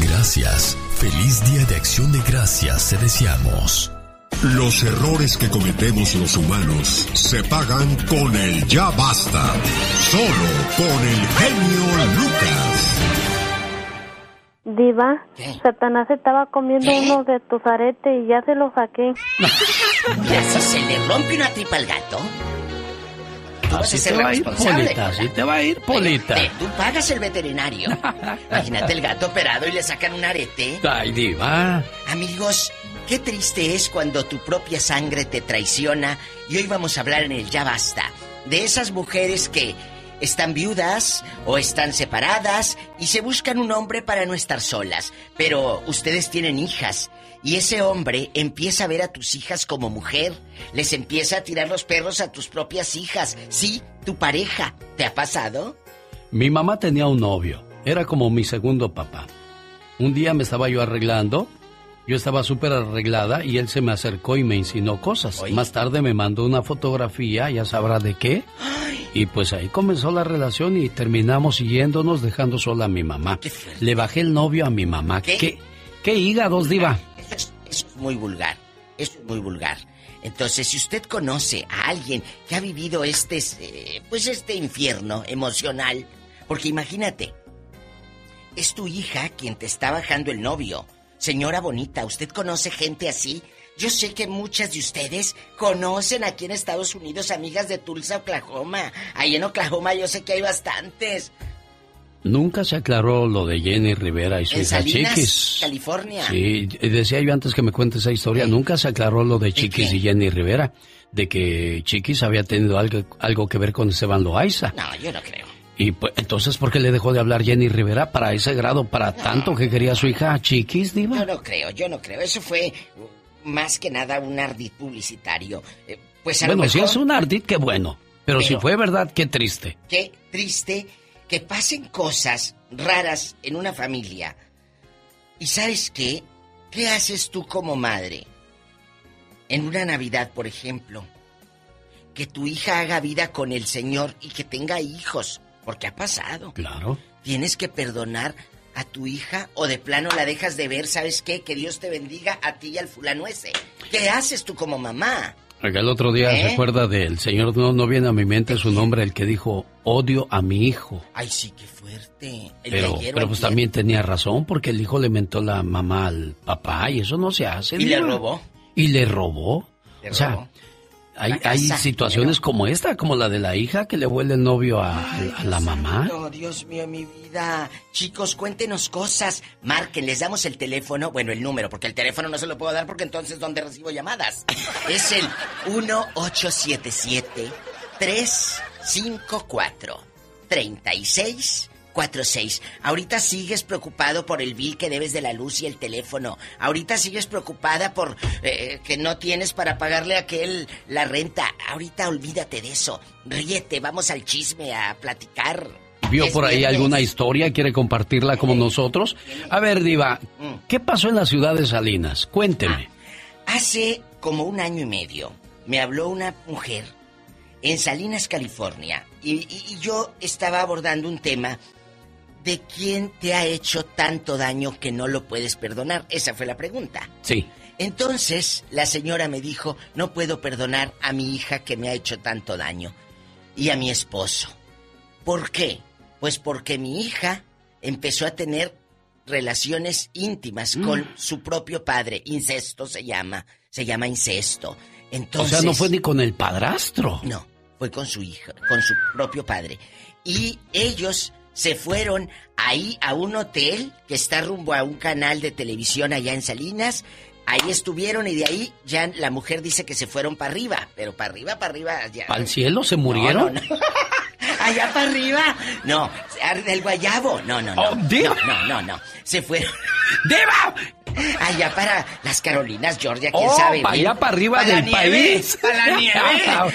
Gracias. Feliz Día de Acción de Gracias te deseamos. Los errores que cometemos los humanos se pagan con el ya basta. Solo con el genio Lucas. Diva, Satanás estaba comiendo uno de tus aretes y ya se lo saqué. ¿Y así se le rompe una tripa al gato? Vas a ser te la va a ir, responsable, Polita, así te va a ir, Polita. Tú pagas el veterinario. Imagínate el gato operado y le sacan un arete. Ay, diva. Amigos, qué triste es cuando tu propia sangre te traiciona. Y hoy vamos a hablar en el Ya Basta de esas mujeres que están viudas o están separadas y se buscan un hombre para no estar solas. Pero ustedes tienen hijas y ese hombre empieza a ver a tus hijas como mujer. Les empieza a tirar los perros a tus propias hijas. Sí, tu pareja. ¿Te ha pasado? Mi mamá tenía un novio. Era como mi segundo papá. Un día me estaba yo arreglando. Yo estaba súper arreglada y él se me acercó y me insinuó cosas. Más tarde me mandó una fotografía, ya sabrá de qué. Y pues ahí comenzó la relación y terminamos siguiéndonos dejando sola a mi mamá. Le bajé el novio a mi mamá. ¿Qué? ¿Qué, qué hígados, diva? Es muy vulgar. Es muy vulgar. Entonces, si usted conoce a alguien que ha vivido este, pues este infierno emocional, porque imagínate, es tu hija quien te está bajando el novio. Señora bonita, ¿usted conoce gente así? Yo sé que muchas de ustedes conocen aquí en Estados Unidos amigas de Tulsa, Oklahoma. Ahí en Oklahoma yo sé que hay bastantes. Nunca se aclaró lo de Jenny Rivera y su En hija Salinas, Chiquis. California. Sí, decía yo antes que me cuente esa historia, nunca se aclaró lo de Chiquis y Jenny Rivera, de que Chiquis había tenido algo, algo que ver con Esteban Loaiza. No, yo no creo. Y pues, entonces, ¿por qué le dejó de hablar Jenny Rivera para ese grado, para tanto que quería su hija Chiquis, Diva? Yo no creo, yo no creo. Eso fue más que nada un ardid publicitario. Eh, Pues a Bueno, lo si es un ardid, qué bueno. Pero, si Pero- fue verdad, qué triste. Qué triste que pasen cosas raras en una familia. ¿Y sabes qué? ¿Qué haces tú como madre? En una Navidad, por ejemplo, que tu hija haga vida con el Señor y que tenga hijos, porque ha pasado. Claro. Tienes que perdonar a tu hija o de plano la dejas de ver, ¿sabes qué? Que Dios te bendiga a ti y al fulano ese. ¿Qué haces tú como mamá? Oiga, el otro día se ¿Eh? acuerda del señor, no, no viene a mi mente su nombre, el que dijo, odio a mi hijo. Ay, sí, qué fuerte. El Pero, pero pues antier. también tenía razón, porque el hijo le mentó la mamá al papá y eso no se hace. ¿Y le robó? Y le robó. Le o sea, robó. Hay, hay situaciones como esta, como la de la hija que le huele el novio a, a la mamá. No, Dios mío, mi vida. Chicos, cuéntenos cosas. Marquen, les damos el teléfono, bueno, el número, porque el teléfono no se lo puedo dar porque entonces ¿dónde recibo llamadas? Es el 1877 354 3646. Ahorita sigues preocupado por el bill que debes de la luz y el teléfono. Ahorita sigues preocupada por eh, que no tienes para pagarle a aquel la renta. Ahorita olvídate de eso. Ríete, vamos al chisme, a platicar. ¿Vio por ahí alguna historia? ¿Quiere compartirla como nosotros? A ver, Diva, Mm. ¿qué pasó en la ciudad de Salinas? Cuénteme. Hace como un año y medio me habló una mujer en Salinas, California, y, y- y yo estaba abordando un tema de quién te ha hecho tanto daño que no lo puedes perdonar. Esa fue la pregunta. Sí. Entonces la señora me dijo, no puedo perdonar a mi hija que me ha hecho tanto daño y a mi esposo. ¿Por qué? Pues porque mi hija empezó a tener relaciones íntimas con su propio padre. Incesto se llama, se llama incesto. Entonces, o sea, no fue ni con el padrastro. no, fue con su hija, con su propio padre. Y ellos se fueron ahí a un hotel que está rumbo a un canal de televisión allá en Salinas. Ahí estuvieron y de ahí ya la mujer dice que se fueron para arriba, pero para arriba, para arriba ya. ¿Al cielo se murieron? No, no, no. Allá para arriba. No, del guayabo. No, no, no. Oh, no, no, no, no. Se fueron. ¡Diva! Allá para las Carolinas, Georgia, quién Oh, sabe. pa' bien. allá para arriba del nieve, país. pa' la nieve.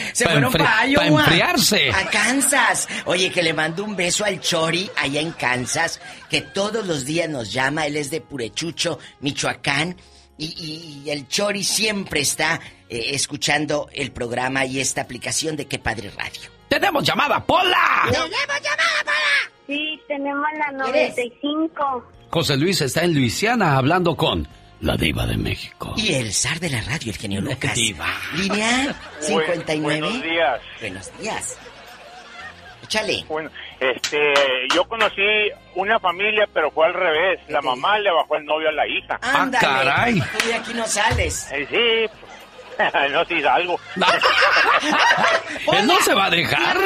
Se Pa' fueron para pa' Iowa. enfriarse. A Kansas. Oye, que le mando un beso al Chori allá en Kansas, que todos los días nos llama. Él es de Purechucho, Michoacán. Y, y- y el Chori siempre está eh, escuchando el programa y esta aplicación de Qué Padre Radio. ¡Tenemos llamada, Pola! Sí, tenemos la ¿Eres? 95. José Luis está en Luisiana hablando con la diva de México. Y el zar de la radio, el genio Lucas. Diva. Línea 59. Buenos días. Buenos días. Échale. Bueno, este, yo conocí una familia, pero fue al revés. La mamá le bajó el novio a la hija. Ándale. caray. Tú de aquí no sales. Eh, sí, pues, no si algo. Él no se va a dejar.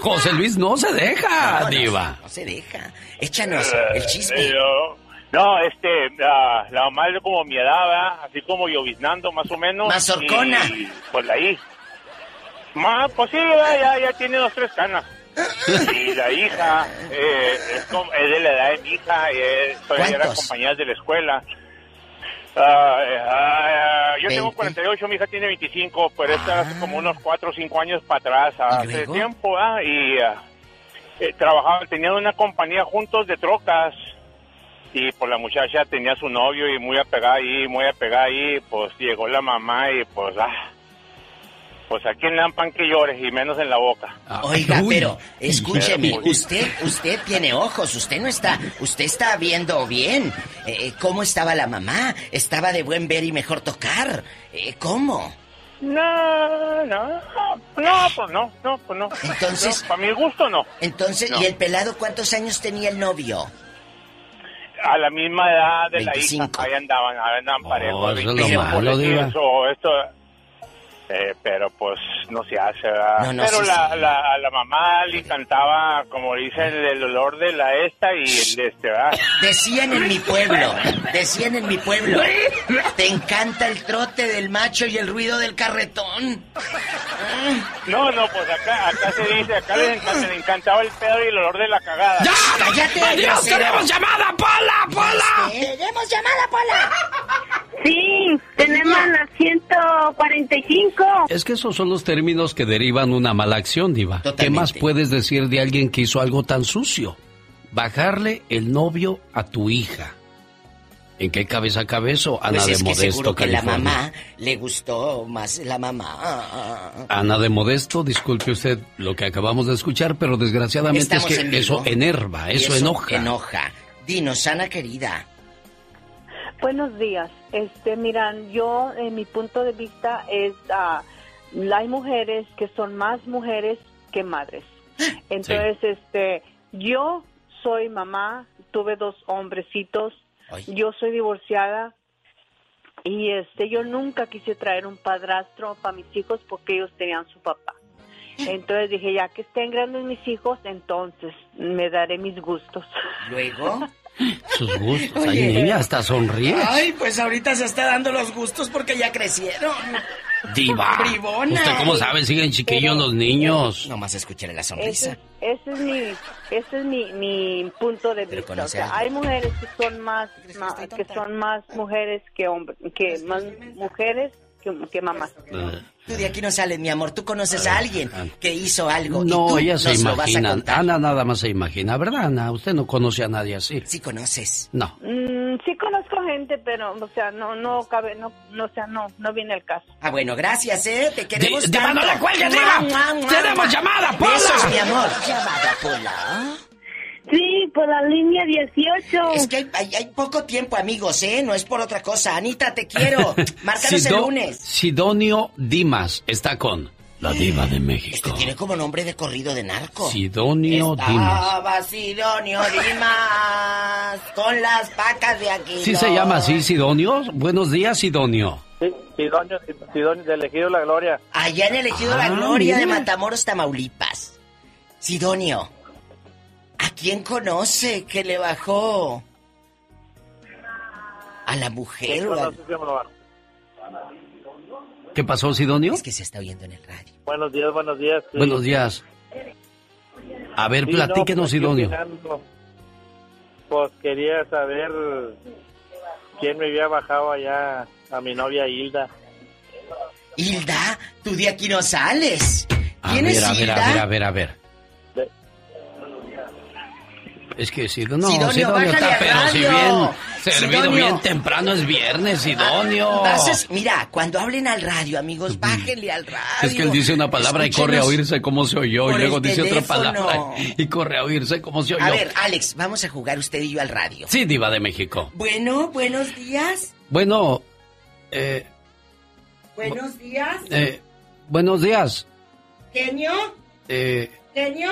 José Luis no se deja, No, no, diva. No se deja. Échanos el chisme. Eh, yo- no, este, la, la mamá es como mi edad, ¿verdad? así como lloviznando más o menos. Mazorcona. Y, pues ahí. Ma, pues sí, ya, ya tiene dos, tres canas. Y la hija, eh, es, como- es de la edad de mi hija, eh, todavía era ¿Cuántos? compañeras de la escuela. Eh, ah, yo tengo 20. 48, mi hija tiene 25, pero esta hace como unos 4 o 5 años para atrás, hace tiempo, ¿ah? y eh, trabajaban, tenían una compañía juntos de trocas, y pues la muchacha tenía su novio y muy apegada ahí, muy apegada ahí, pues llegó la mamá y pues, ah, pues a quién le dan pan que llore y menos en la boca. Oiga, Uy. pero escúcheme, Pero, usted, usted tiene ojos, usted no está, usted está viendo bien. Eh, ¿Cómo estaba la mamá? Estaba de buen ver y mejor tocar. Eh, ¿Cómo? No, no, no, pues no, no, pues no. Entonces- No, para mi gusto no. Entonces, No. ¿y el pelado cuántos años tenía el novio? A la misma edad de 25. la hija, ahí andaban, ahí andaban parejos. Oh, eso es lo 25, malo, diva. esto, eh, pero pues no se hace, ¿verdad? No, no, pero sí, la, sí. La, a la mamá le encantaba, como dicen, el olor de la esta y el de este, ¿verdad? Decían en mi pueblo, decían en mi pueblo, te encanta el trote del macho y el ruido del carretón. No, no, pues acá, acá se dice, acá le, encanta- le encantaba el pedo y el olor de la cagada. ¡Cállate! ¡Adiós! ¡Tenemos llamada, Pola! ¡Pola! ¡Tenemos llamada, Pola! Sí, tenemos la 145. Es que esos son los términos que derivan una mala acción, diva. ¿Qué más puedes decir de alguien que hizo algo tan sucio? Bajarle el novio a tu hija. ¿En qué cabeza cabe eso? Ana Pues de es que Modesto, seguro que la mamá le gustó más la mamá. Ana de Modesto, disculpe usted lo que acabamos de escuchar, pero desgraciadamente Estamos es que eso enerva, Y eso, enoja. enoja. Dinos, Ana querida. Buenos días. Este, miran, yo, en mi punto de vista es, ah, hay mujeres que son más mujeres que madres. Entonces, este, yo soy mamá, tuve dos hombrecitos, yo soy divorciada y este, yo nunca quise traer un padrastro para mis hijos porque ellos tenían su papá. Entonces dije, ya que estén grandes mis hijos, entonces me daré mis gustos. Luego. Sus gustos. Oye. Ay, niña, hasta sonríe. Ay, pues ahorita se está dando los gustos porque ya crecieron. Diva. Bribona. ¿Usted cómo sabe? Siguen chiquillos los niños. Nomás escucharé la sonrisa. ese es mi, ese es mi, mi punto de vista. O sea, hay mujeres que son más, ma- que son más mujeres que hombres, que más mujeres que, que mamás. Tú de aquí no sales, mi amor. Tú conoces a alguien que hizo algo. y No, tú ella se imagina. Ana nada más se imagina, ¿verdad, Ana? Usted no conoce a nadie así. Sí conoces. No. Mm, sí conozco gente, pero, o sea, no, no cabe, no, no, o sea, no, no viene el caso. Ah, bueno, gracias, ¿eh? Te queremos tanto. no la Tenemos mua. llamada, Pola. Besos, mi amor. Llamada, Pola. Sí, por la línea 18. Es que hay, hay- hay poco tiempo, amigos, ¿eh? No es por otra cosa. Anita, te quiero. Márcanos el Sido- lunes. Sidonio Dimas está con la diva de México. Tiene como nombre de corrido de narco. Sidonio Dimas. Estaba Sidonio Dimas con las vacas de aquí. ¿Sí se llama así, Sidonio? Buenos días, Sidonio. Sí, Sidonio, Sidonio, de elegido la gloria. Allá en elegido la Ah, gloria de mira. Matamoros, Tamaulipas. Sidonio, ¿a quién conoce que le bajó? ¿A la mujer o al- ¿Qué pasó, Sidonio? Es que se está oyendo en el radio. Buenos días, buenos días. sí. Buenos días. A ver, Sí, platíquenos, no, pues, Sidonio. Pues quería saber quién me había bajado allá a mi novia Hilda. Hilda, tú de aquí no sales. A ¿Quién ver, es a ver, Hilda? a ver, a ver, a ver. Es que Sidonio, no, Sidonio, Sidonio está, pero si bien servido Sidonio. bien temprano es viernes, Sidonio. Entonces, mira, cuando hablen al radio, amigos, bájenle al radio. Es que él dice una palabra y corre a oírse cómo se oyó, y luego dice otra palabra y corre a oírse cómo se oyó. A ver, Alex, vamos a jugar usted y yo al radio. Sí, diva de México. Bueno, buenos días. Bueno, eh, Buenos días. eh, buenos días. ¿Genio? Eh, ¿Genio?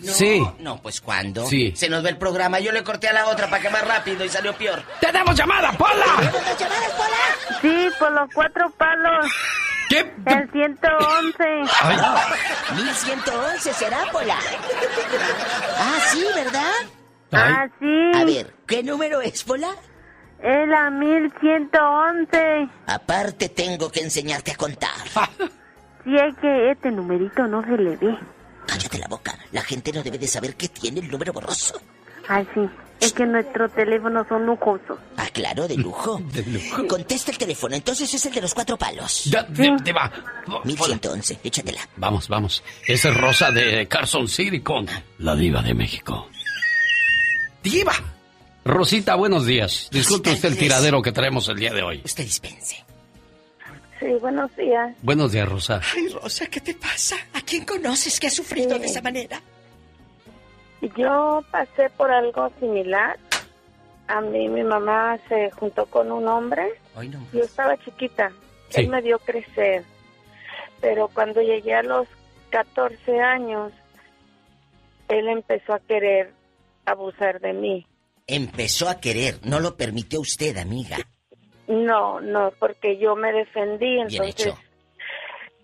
No, Sí. No, pues ¿cuándo? Sí. Se nos ve el programa. Yo le corté a la otra para que más rápido y salió peor. ¡Tenemos llamada, Pola! Sí, por los cuatro palos. ¿Qué? El 111. 1111 será, Pola. Ah, sí, ¿verdad? Ah, sí. A ver, ¿qué número es, Pola? Es la 1111. Aparte tengo que enseñarte a contar. Sí, es que este numerito no se le ve. Cállate la boca. La gente no debe de saber que tiene el número borroso. Ay, sí. Es que nuestros teléfonos son lujosos. Ah, claro, de lujo. De lujo. Contesta el teléfono, entonces es el de los cuatro palos. Ya, di- diva. 1111, échatela. Vamos, vamos. Esa es Rosa de Carson City con la diva de México. ¡Diva! Rosita, buenos días. Disculpe usted el tiradero que traemos el día de hoy. Usted dispense. Sí, buenos días. Buenos días, Rosa. Ay, Rosa, ¿qué te pasa? ¿A quién conoces que ha sufrido de esa manera? Yo pasé por algo similar. A mí mi mamá se juntó con un hombre. Hoy no. Yo estaba chiquita. Sí. Él me dio crecer. Pero cuando llegué a los 14 años, él empezó a querer abusar de mí. Empezó a querer, no lo permitió usted, amiga. No, no, porque yo me defendí, entonces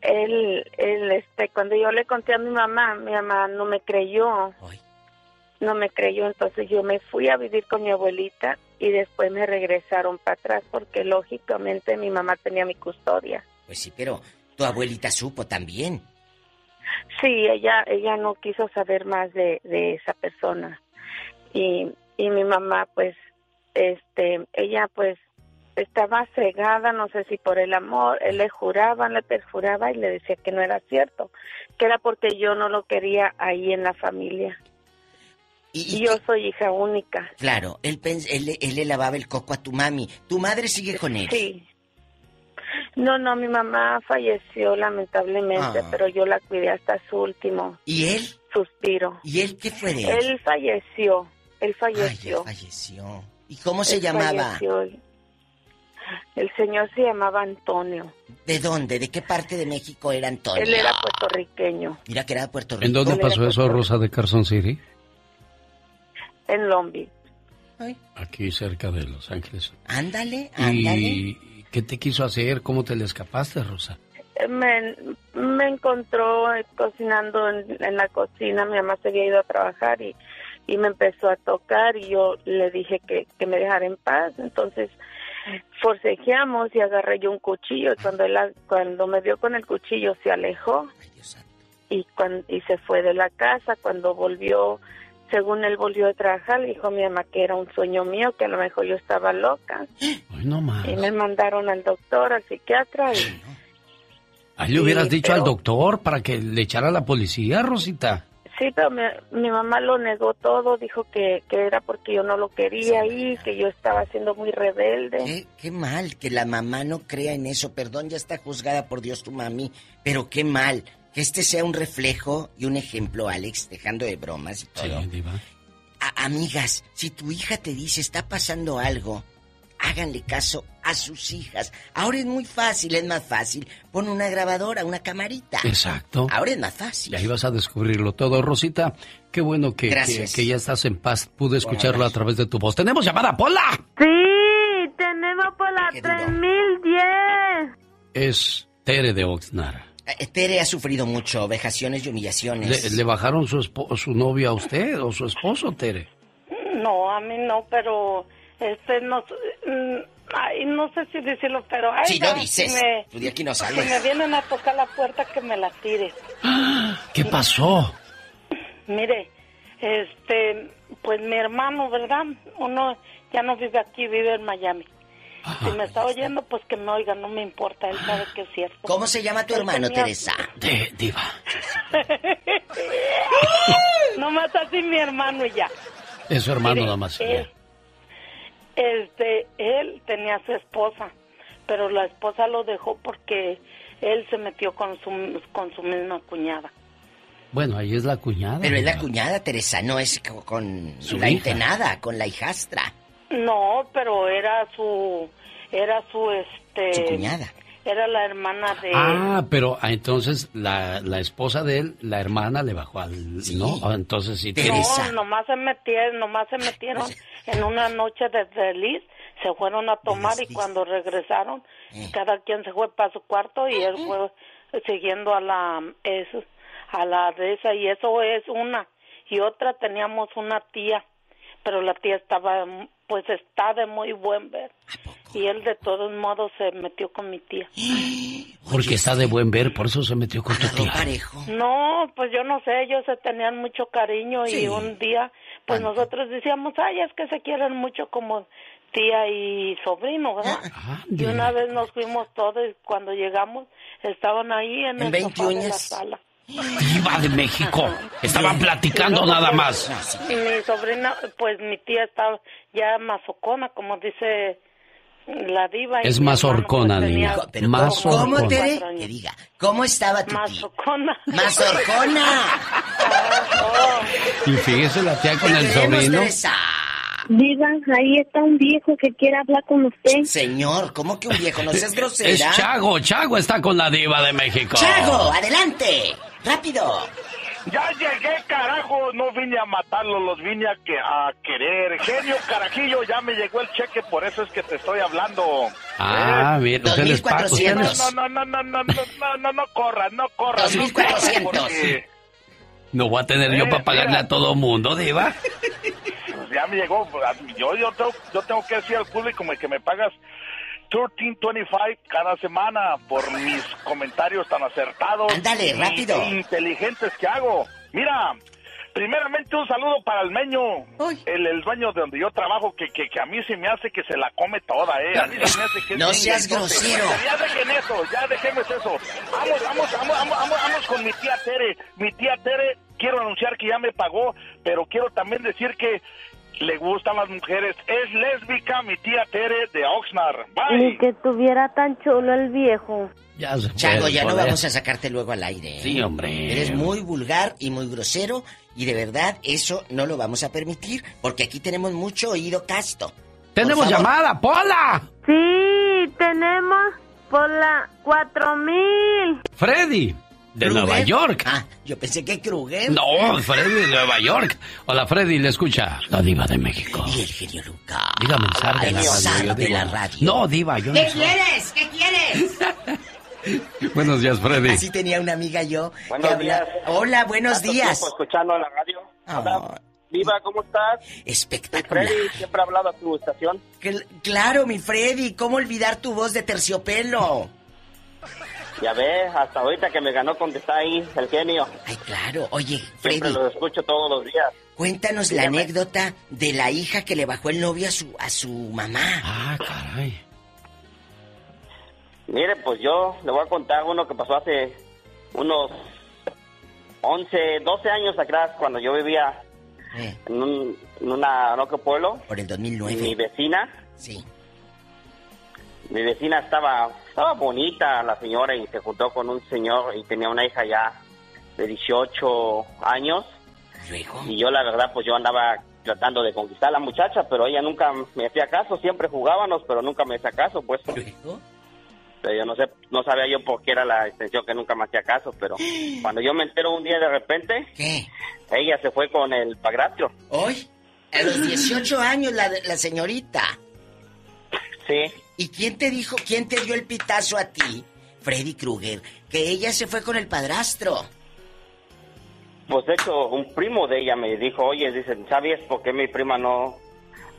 él, él, este, cuando yo le conté a mi mamá, mi mamá no me creyó, no me creyó, entonces yo me fui a vivir con mi abuelita y después me regresaron para atrás porque lógicamente mi mamá tenía mi custodia. Pues sí, pero tu abuelita supo también. Sí, ella, ella no quiso saber más de, de esa persona y, y mi mamá, pues, este, ella, pues, estaba cegada, no sé si por el amor, él le juraba, le perjuraba y le decía que no era cierto, que era porque yo no lo quería ahí en la familia. Y, yo soy hija única. Claro, él, él, él, le lavaba el coco a tu mami. ¿Tu madre sigue con él? Sí. No, no, mi mamá falleció lamentablemente, ah. pero yo la cuidé hasta su último. ¿Y él? Suspiro. ¿Y él qué fue de él? Él falleció, él falleció. Ay, falleció. ¿Y cómo se llamaba? El señor se llamaba Antonio. ¿De dónde? ¿De qué parte de México era Antonio? Él era puertorriqueño. Mira que era puertorriqueño. ¿En dónde pasó eso, Rosa de Carson City? En Long Beach. Aquí cerca de Los Ángeles. Ándale, ándale. ¿Y qué te quiso hacer? ¿Cómo te le escapaste, Rosa? Me, me encontró cocinando en, la cocina. Mi mamá se había ido a trabajar y, y me empezó a tocar y yo le dije que, que me dejara en paz. Entonces forcejeamos y agarré yo un cuchillo y cuando él, cuando me vio con el cuchillo se alejó y cuando, y se fue de la casa. Cuando volvió según él volvió a trabajar le dijo a mi mamá que era un sueño mío que a lo mejor yo estaba loca. Y me mandaron al doctor al psiquiatra y, Ahí le hubieras dicho al doctor para que le echara a la policía, Rosita. Sí, pero mi, mamá lo negó todo, dijo que, que, era porque yo no lo quería ahí, que yo estaba siendo muy rebelde. ¿Qué, qué, mal que la mamá no crea en eso, perdón, ya está juzgada por Dios tu mami, pero qué mal que este sea un reflejo y un ejemplo, Alex, dejando de bromas y todo. Sí, diva. amigas, si tu hija te dice está pasando algo, háganle caso a sus hijas. Ahora es muy fácil, es más fácil. Pon una grabadora, una camarita. Exacto. Ahora es más fácil. Y ahí vas a descubrirlo todo, Rosita. Qué bueno que, que, ya estás en paz. Pude escucharlo a través de tu voz. ¿Tenemos llamada, Pola? Sí, tenemos Pola 3010. Es Tere de Oxnara. Eh, Tere ha sufrido mucho, vejaciones y humillaciones. ¿Le, bajaron su, su novia a usted o su esposo, Tere? No, a mí no, pero este no mm, ay, no sé si decirlo, pero ay, si no dices, me, tú aquí no sales. Si me vienen a tocar la puerta que me la tire. ¿Qué pasó? Mire, este, pues mi hermano, ¿verdad? Uno ya no vive aquí, vive en Miami. si me está oyendo, pues que me oiga, no me importa, él sabe que es cierto. ¿Cómo se llama tu hermano, Teresa? De, diva. no más así mi hermano y ya. Es su hermano nada más. Este, él tenía su esposa, pero la esposa lo dejó porque él se metió con su, con su misma cuñada. Bueno, ahí es la cuñada. Pero es la cuñada, Teresa, no es con su la intenada, con la hijastra. No, pero era su, era su, este... Su cuñada. Era la hermana de Ah, pero ah, entonces la, la esposa de él, la hermana le bajó al... ¿No? Ah, entonces sí. Teresa. No, nomás se metieron, nomás se metieron en una noche de feliz, se fueron a tomar y cuando regresaron, eh. cada quien se fue para su cuarto y él fue siguiendo a la... eso a la de esa y eso es una. Y otra teníamos una tía, pero la tía estaba pues está de muy buen ver. Y él de todos modos se metió con mi tía. Porque está de buen ver, por eso se metió con tu tía. No, pues yo no sé, ellos se tenían mucho cariño y un día, pues nosotros decíamos, ay, es que se quieren mucho como tía y sobrino, ¿verdad? Ah, y una vez nos fuimos todos y cuando llegamos estaban ahí en, el sofá de la sala. Diva de México. Estaban platicando nada más. Y mi sobrina, pues mi tía estaba ya mazocona, como dice la diva. Es mazorcona, pues, niña. ¿Cómo, te Que diga, ¿cómo estaba tu Mazocona. ¡Mazorcona! Y fíjese la tía con el sobrino. Diva, ahí está un viejo que quiere hablar con usted. Señor, ¿cómo que un viejo? No seas grosera. Es Chago, Chago está con la diva de México. Chago, adelante. ¡Rápido! Ya llegué, carajo. No vine a matarlos, los vine a, que, a querer. Genio, carajillo, ya me llegó el cheque, por eso es que te estoy hablando. Ah, ¿Eh? bien, usted. No, no, no, no, no, no, no, no, corras, no corras. 2.400. No voy a tener yo eh, para pagarle a todo mundo, Diva. Pues ya me llegó. Pues, yo, yo, tengo, yo tengo que decir al público que me pagas 1325 cada semana por mis comentarios tan acertados. Ándale, rápido. E inteligentes que hago. Mira, primeramente un saludo para el meño, el, el, dueño de donde yo trabajo, que, que, que, a mí se me hace que se la come toda, ¿eh? A mí se me hace que no seas grosero. Ya dejen eso, ya dejemos eso. Vamos, vamos, vamos, vamos, vamos, con mi tía Tere. Mi tía Tere quiero anunciar que ya me pagó, pero quiero también decir que le gustan las mujeres. Es lésbica mi tía Tere de Oxnard. Bye. Ni que tuviera tan chulo el viejo. Ya el ya no vamos a sacarte luego al aire. ¿eh? Sí, hombre. Eres muy vulgar y muy grosero y de verdad eso no lo vamos a permitir porque aquí tenemos mucho oído casto. ¡Tenemos llamada, Pola! Sí, tenemos por la 4000. Freddy, de Kruger. Nueva York. Ah, yo pensé que Kruger. No, Freddy de Nueva York. Hola, Freddy, le escucha. La diva de México. Y el genio Lucas. Dígame, zar de la radio. yo de la radio. No, diva, yo no ¿Qué soy. quieres? ¿Qué quieres? Buenos días, Freddy. Así tenía una amiga yo. Buenos que habla- días. Hola, buenos días. escuchando la radio. Hola, Viva, ¿cómo estás? Espectacular. Freddy, siempre ha hablado a tu estación. Cl- claro, mi Freddy, ¿cómo olvidar tu voz de terciopelo? Ya ves, hasta ahorita que me ganó con que está ahí el genio. Ay, claro. Oye, Siempre Freddy, lo escucho todos los días. cuéntanos la anécdota de la hija que le bajó el novio a su, a su mamá. Ah, caray. Mire, pues yo le voy a contar uno que pasó hace unos 11, 12 años atrás, cuando yo vivía en, un, en una, en otro pueblo. Por el 2009. Mi vecina. Sí. Mi vecina estaba, estaba bonita la señora y se juntó con un señor y tenía una hija ya de 18 años. Y yo la verdad pues yo andaba tratando de conquistar a la muchacha, pero ella nunca me hacía caso, siempre jugábamos, pero nunca me hacía caso, pues. Pero yo no sé, no sabía yo por qué era la extensión que nunca me hacía caso, pero cuando yo me entero un día de repente, ella se fue con el padrastro. ¿Hoy? A los 18 años la, la señorita. Sí. ¿Y quién te dijo, quién te dio el pitazo a ti, Freddy Krueger, que ella se fue con el padrastro? Pues de hecho, un primo de ella me dijo, oye, dice, ¿sabías por qué mi prima no,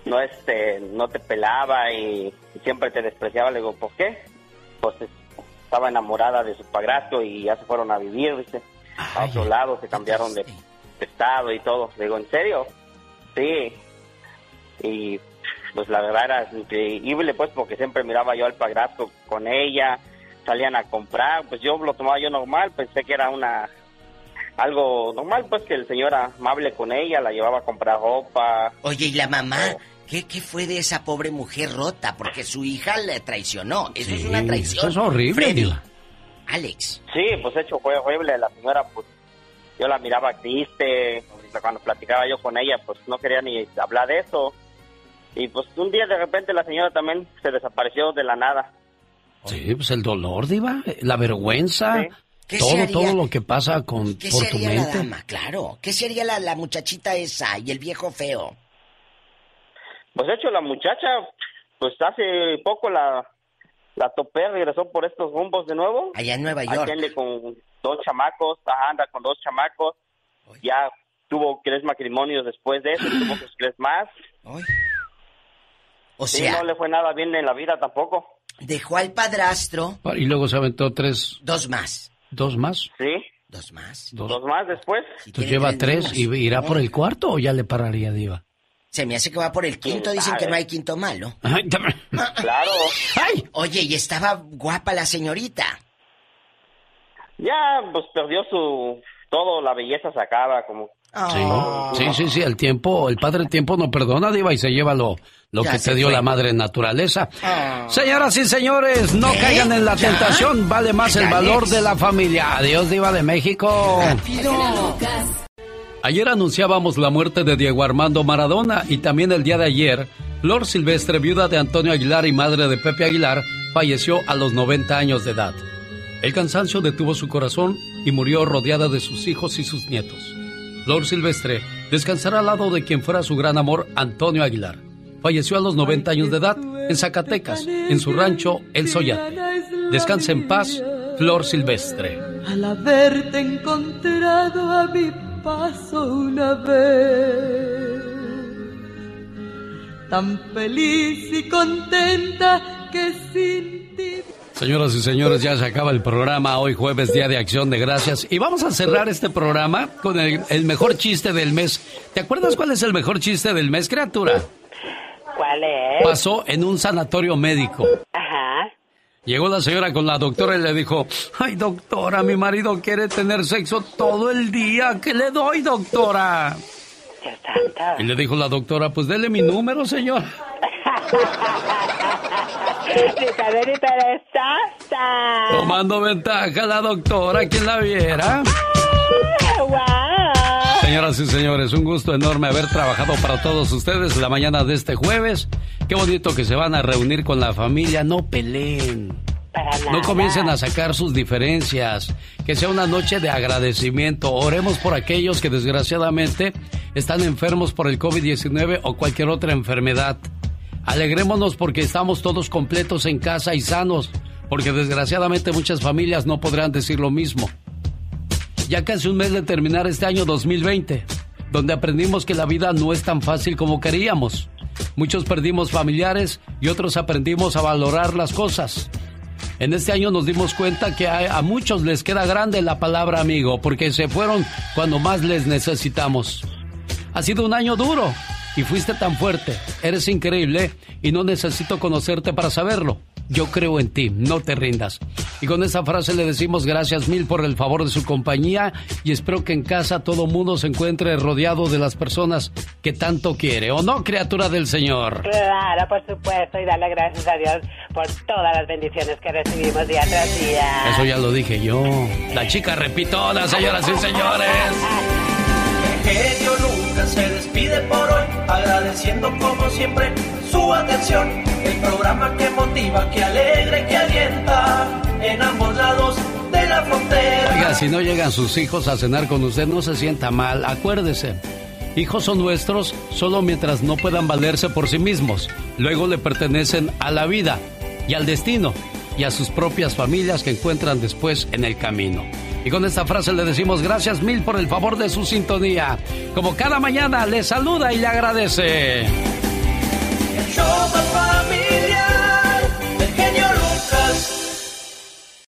no, este, no te pelaba y siempre te despreciaba? Le digo, ¿por qué? Pues es- estaba enamorada de su padrastro y ya se fueron a vivir, dice, a otro lado, se cambiaron de, de estado y todo. Le digo, ¿en serio? Sí. Y pues la verdad era increíble, pues, porque siempre miraba yo al padrastro con ella, salían a comprar, pues yo lo tomaba yo normal, pensé que era una algo normal, pues que el señor amable con ella, la llevaba a comprar ropa. Oye, ¿y la mamá? ¿Qué, qué fue de esa pobre mujer rota? Porque su hija le traicionó. Eso es una traición. Eso es horrible, Freddy. Alex. Sí, pues de hecho fue horrible, la señora pues yo la miraba triste, cuando platicaba yo con ella pues no quería ni hablar de eso. Y pues un día de repente la señora también se desapareció de la nada. Sí, pues el dolor, diva, la vergüenza, ¿Qué se todo, haría? todo lo que pasa con, ¿Qué por se tu haría la mente. dama? Claro. ¿Qué sería la, la muchachita esa y el viejo feo? Pues de hecho la muchacha pues hace poco la la topé, regresó por estos rumbos de nuevo. Allá en Nueva York. con dos chamacos, anda con dos chamacos. Ya tuvo tres matrimonios después de eso, tuvo tres más. O Sí, sea- no le fue nada bien en la vida tampoco. Dejó al padrastro. Y luego se aventó tres, Dos más. dos más. Sí. Dos más. Dos, más después. Entonces lleva tres y irá por el cuarto o ya le pararía, diva. Se me hace que va por el quinto. ¿Quién Dicen que no hay quinto malo. Claro. Oye, y estaba guapa la señorita. Ya, pues perdió su... Todo, la belleza se acaba, como... Sí, sí, sí, sí, el tiempo, el padre tiempo no perdona, diva, y se lleva lo, lo Ya que se te dio fue. la madre naturaleza. Ah. Señoras y señores, no caigan en la ¿Ya? tentación, vale más el valor de la familia. Adiós, diva de México. Ayer anunciábamos la muerte de Diego Armando Maradona y también el día de ayer, Flor Silvestre, viuda de Antonio Aguilar y madre de Pepe Aguilar, falleció a los 90 años de edad. El cansancio detuvo su corazón y murió rodeada de sus hijos y sus nietos. Flor Silvestre descansará al lado de quien fuera su gran amor, Antonio Aguilar. Falleció a los 90 años de edad en Zacatecas, en su rancho El Soyate. Descansa en paz, Flor Silvestre. Al haberte encontrado a mi paso una vez, tan feliz y contenta que sin. Señoras y señores, ya se acaba el programa hoy jueves, Día de Acción de Gracias. Y vamos a cerrar este programa con el, el mejor chiste del mes. ¿Te acuerdas cuál es el mejor chiste del mes, criatura? ¿Cuál es? Pasó en un sanatorio médico. Ajá. Llegó la señora con la doctora y le dijo, ay doctora, mi marido quiere tener sexo todo el día. ¿Qué le doy, doctora? Y le dijo la doctora, pues dele mi número, señor. Tomando ventaja la doctora, quien la viera. Señoras y señores, un gusto enorme haber trabajado para todos ustedes la mañana de este jueves. Qué bonito que se van a reunir con la familia, no peleen. No comiencen a sacar sus diferencias. Que sea una noche de agradecimiento. Oremos por aquellos que desgraciadamente están enfermos por el COVID-19 o cualquier otra enfermedad. Alegrémonos porque estamos todos completos en casa y sanos. Porque desgraciadamente muchas familias no podrán decir lo mismo. Ya casi un mes de terminar este año 2020, donde aprendimos que la vida no es tan fácil como queríamos. Muchos perdimos familiares y otros aprendimos a valorar las cosas. En este año nos dimos cuenta que a, a, muchos les queda grande la palabra amigo porque se fueron cuando más les necesitamos. Ha sido un año duro y fuiste tan fuerte. Eres increíble y no necesito conocerte para saberlo. Yo creo en ti, no te rindas. Y con esa frase le decimos gracias mil por el favor de su compañía y espero que en casa todo mundo se encuentre rodeado de las personas que tanto quiere. ¿O no, criatura del Señor? Claro, por supuesto, y darle gracias a Dios por todas las bendiciones que recibimos día tras día. Eso ya lo dije yo. La chica repitona, señoras y señores. Genio nunca se despide por hoy, agradeciendo como siempre su atención. El programa que motiva, que alegra que alienta en ambos lados de la frontera. Oiga, si no llegan sus hijos a cenar con usted, no se sienta mal. Acuérdese. Hijos son nuestros solo mientras no puedan valerse por sí mismos. Luego le pertenecen a la vida y al destino y a sus propias familias que encuentran después en el camino. Y con esta frase le decimos gracias mil por el favor de su sintonía. Como cada mañana le saluda y le agradece.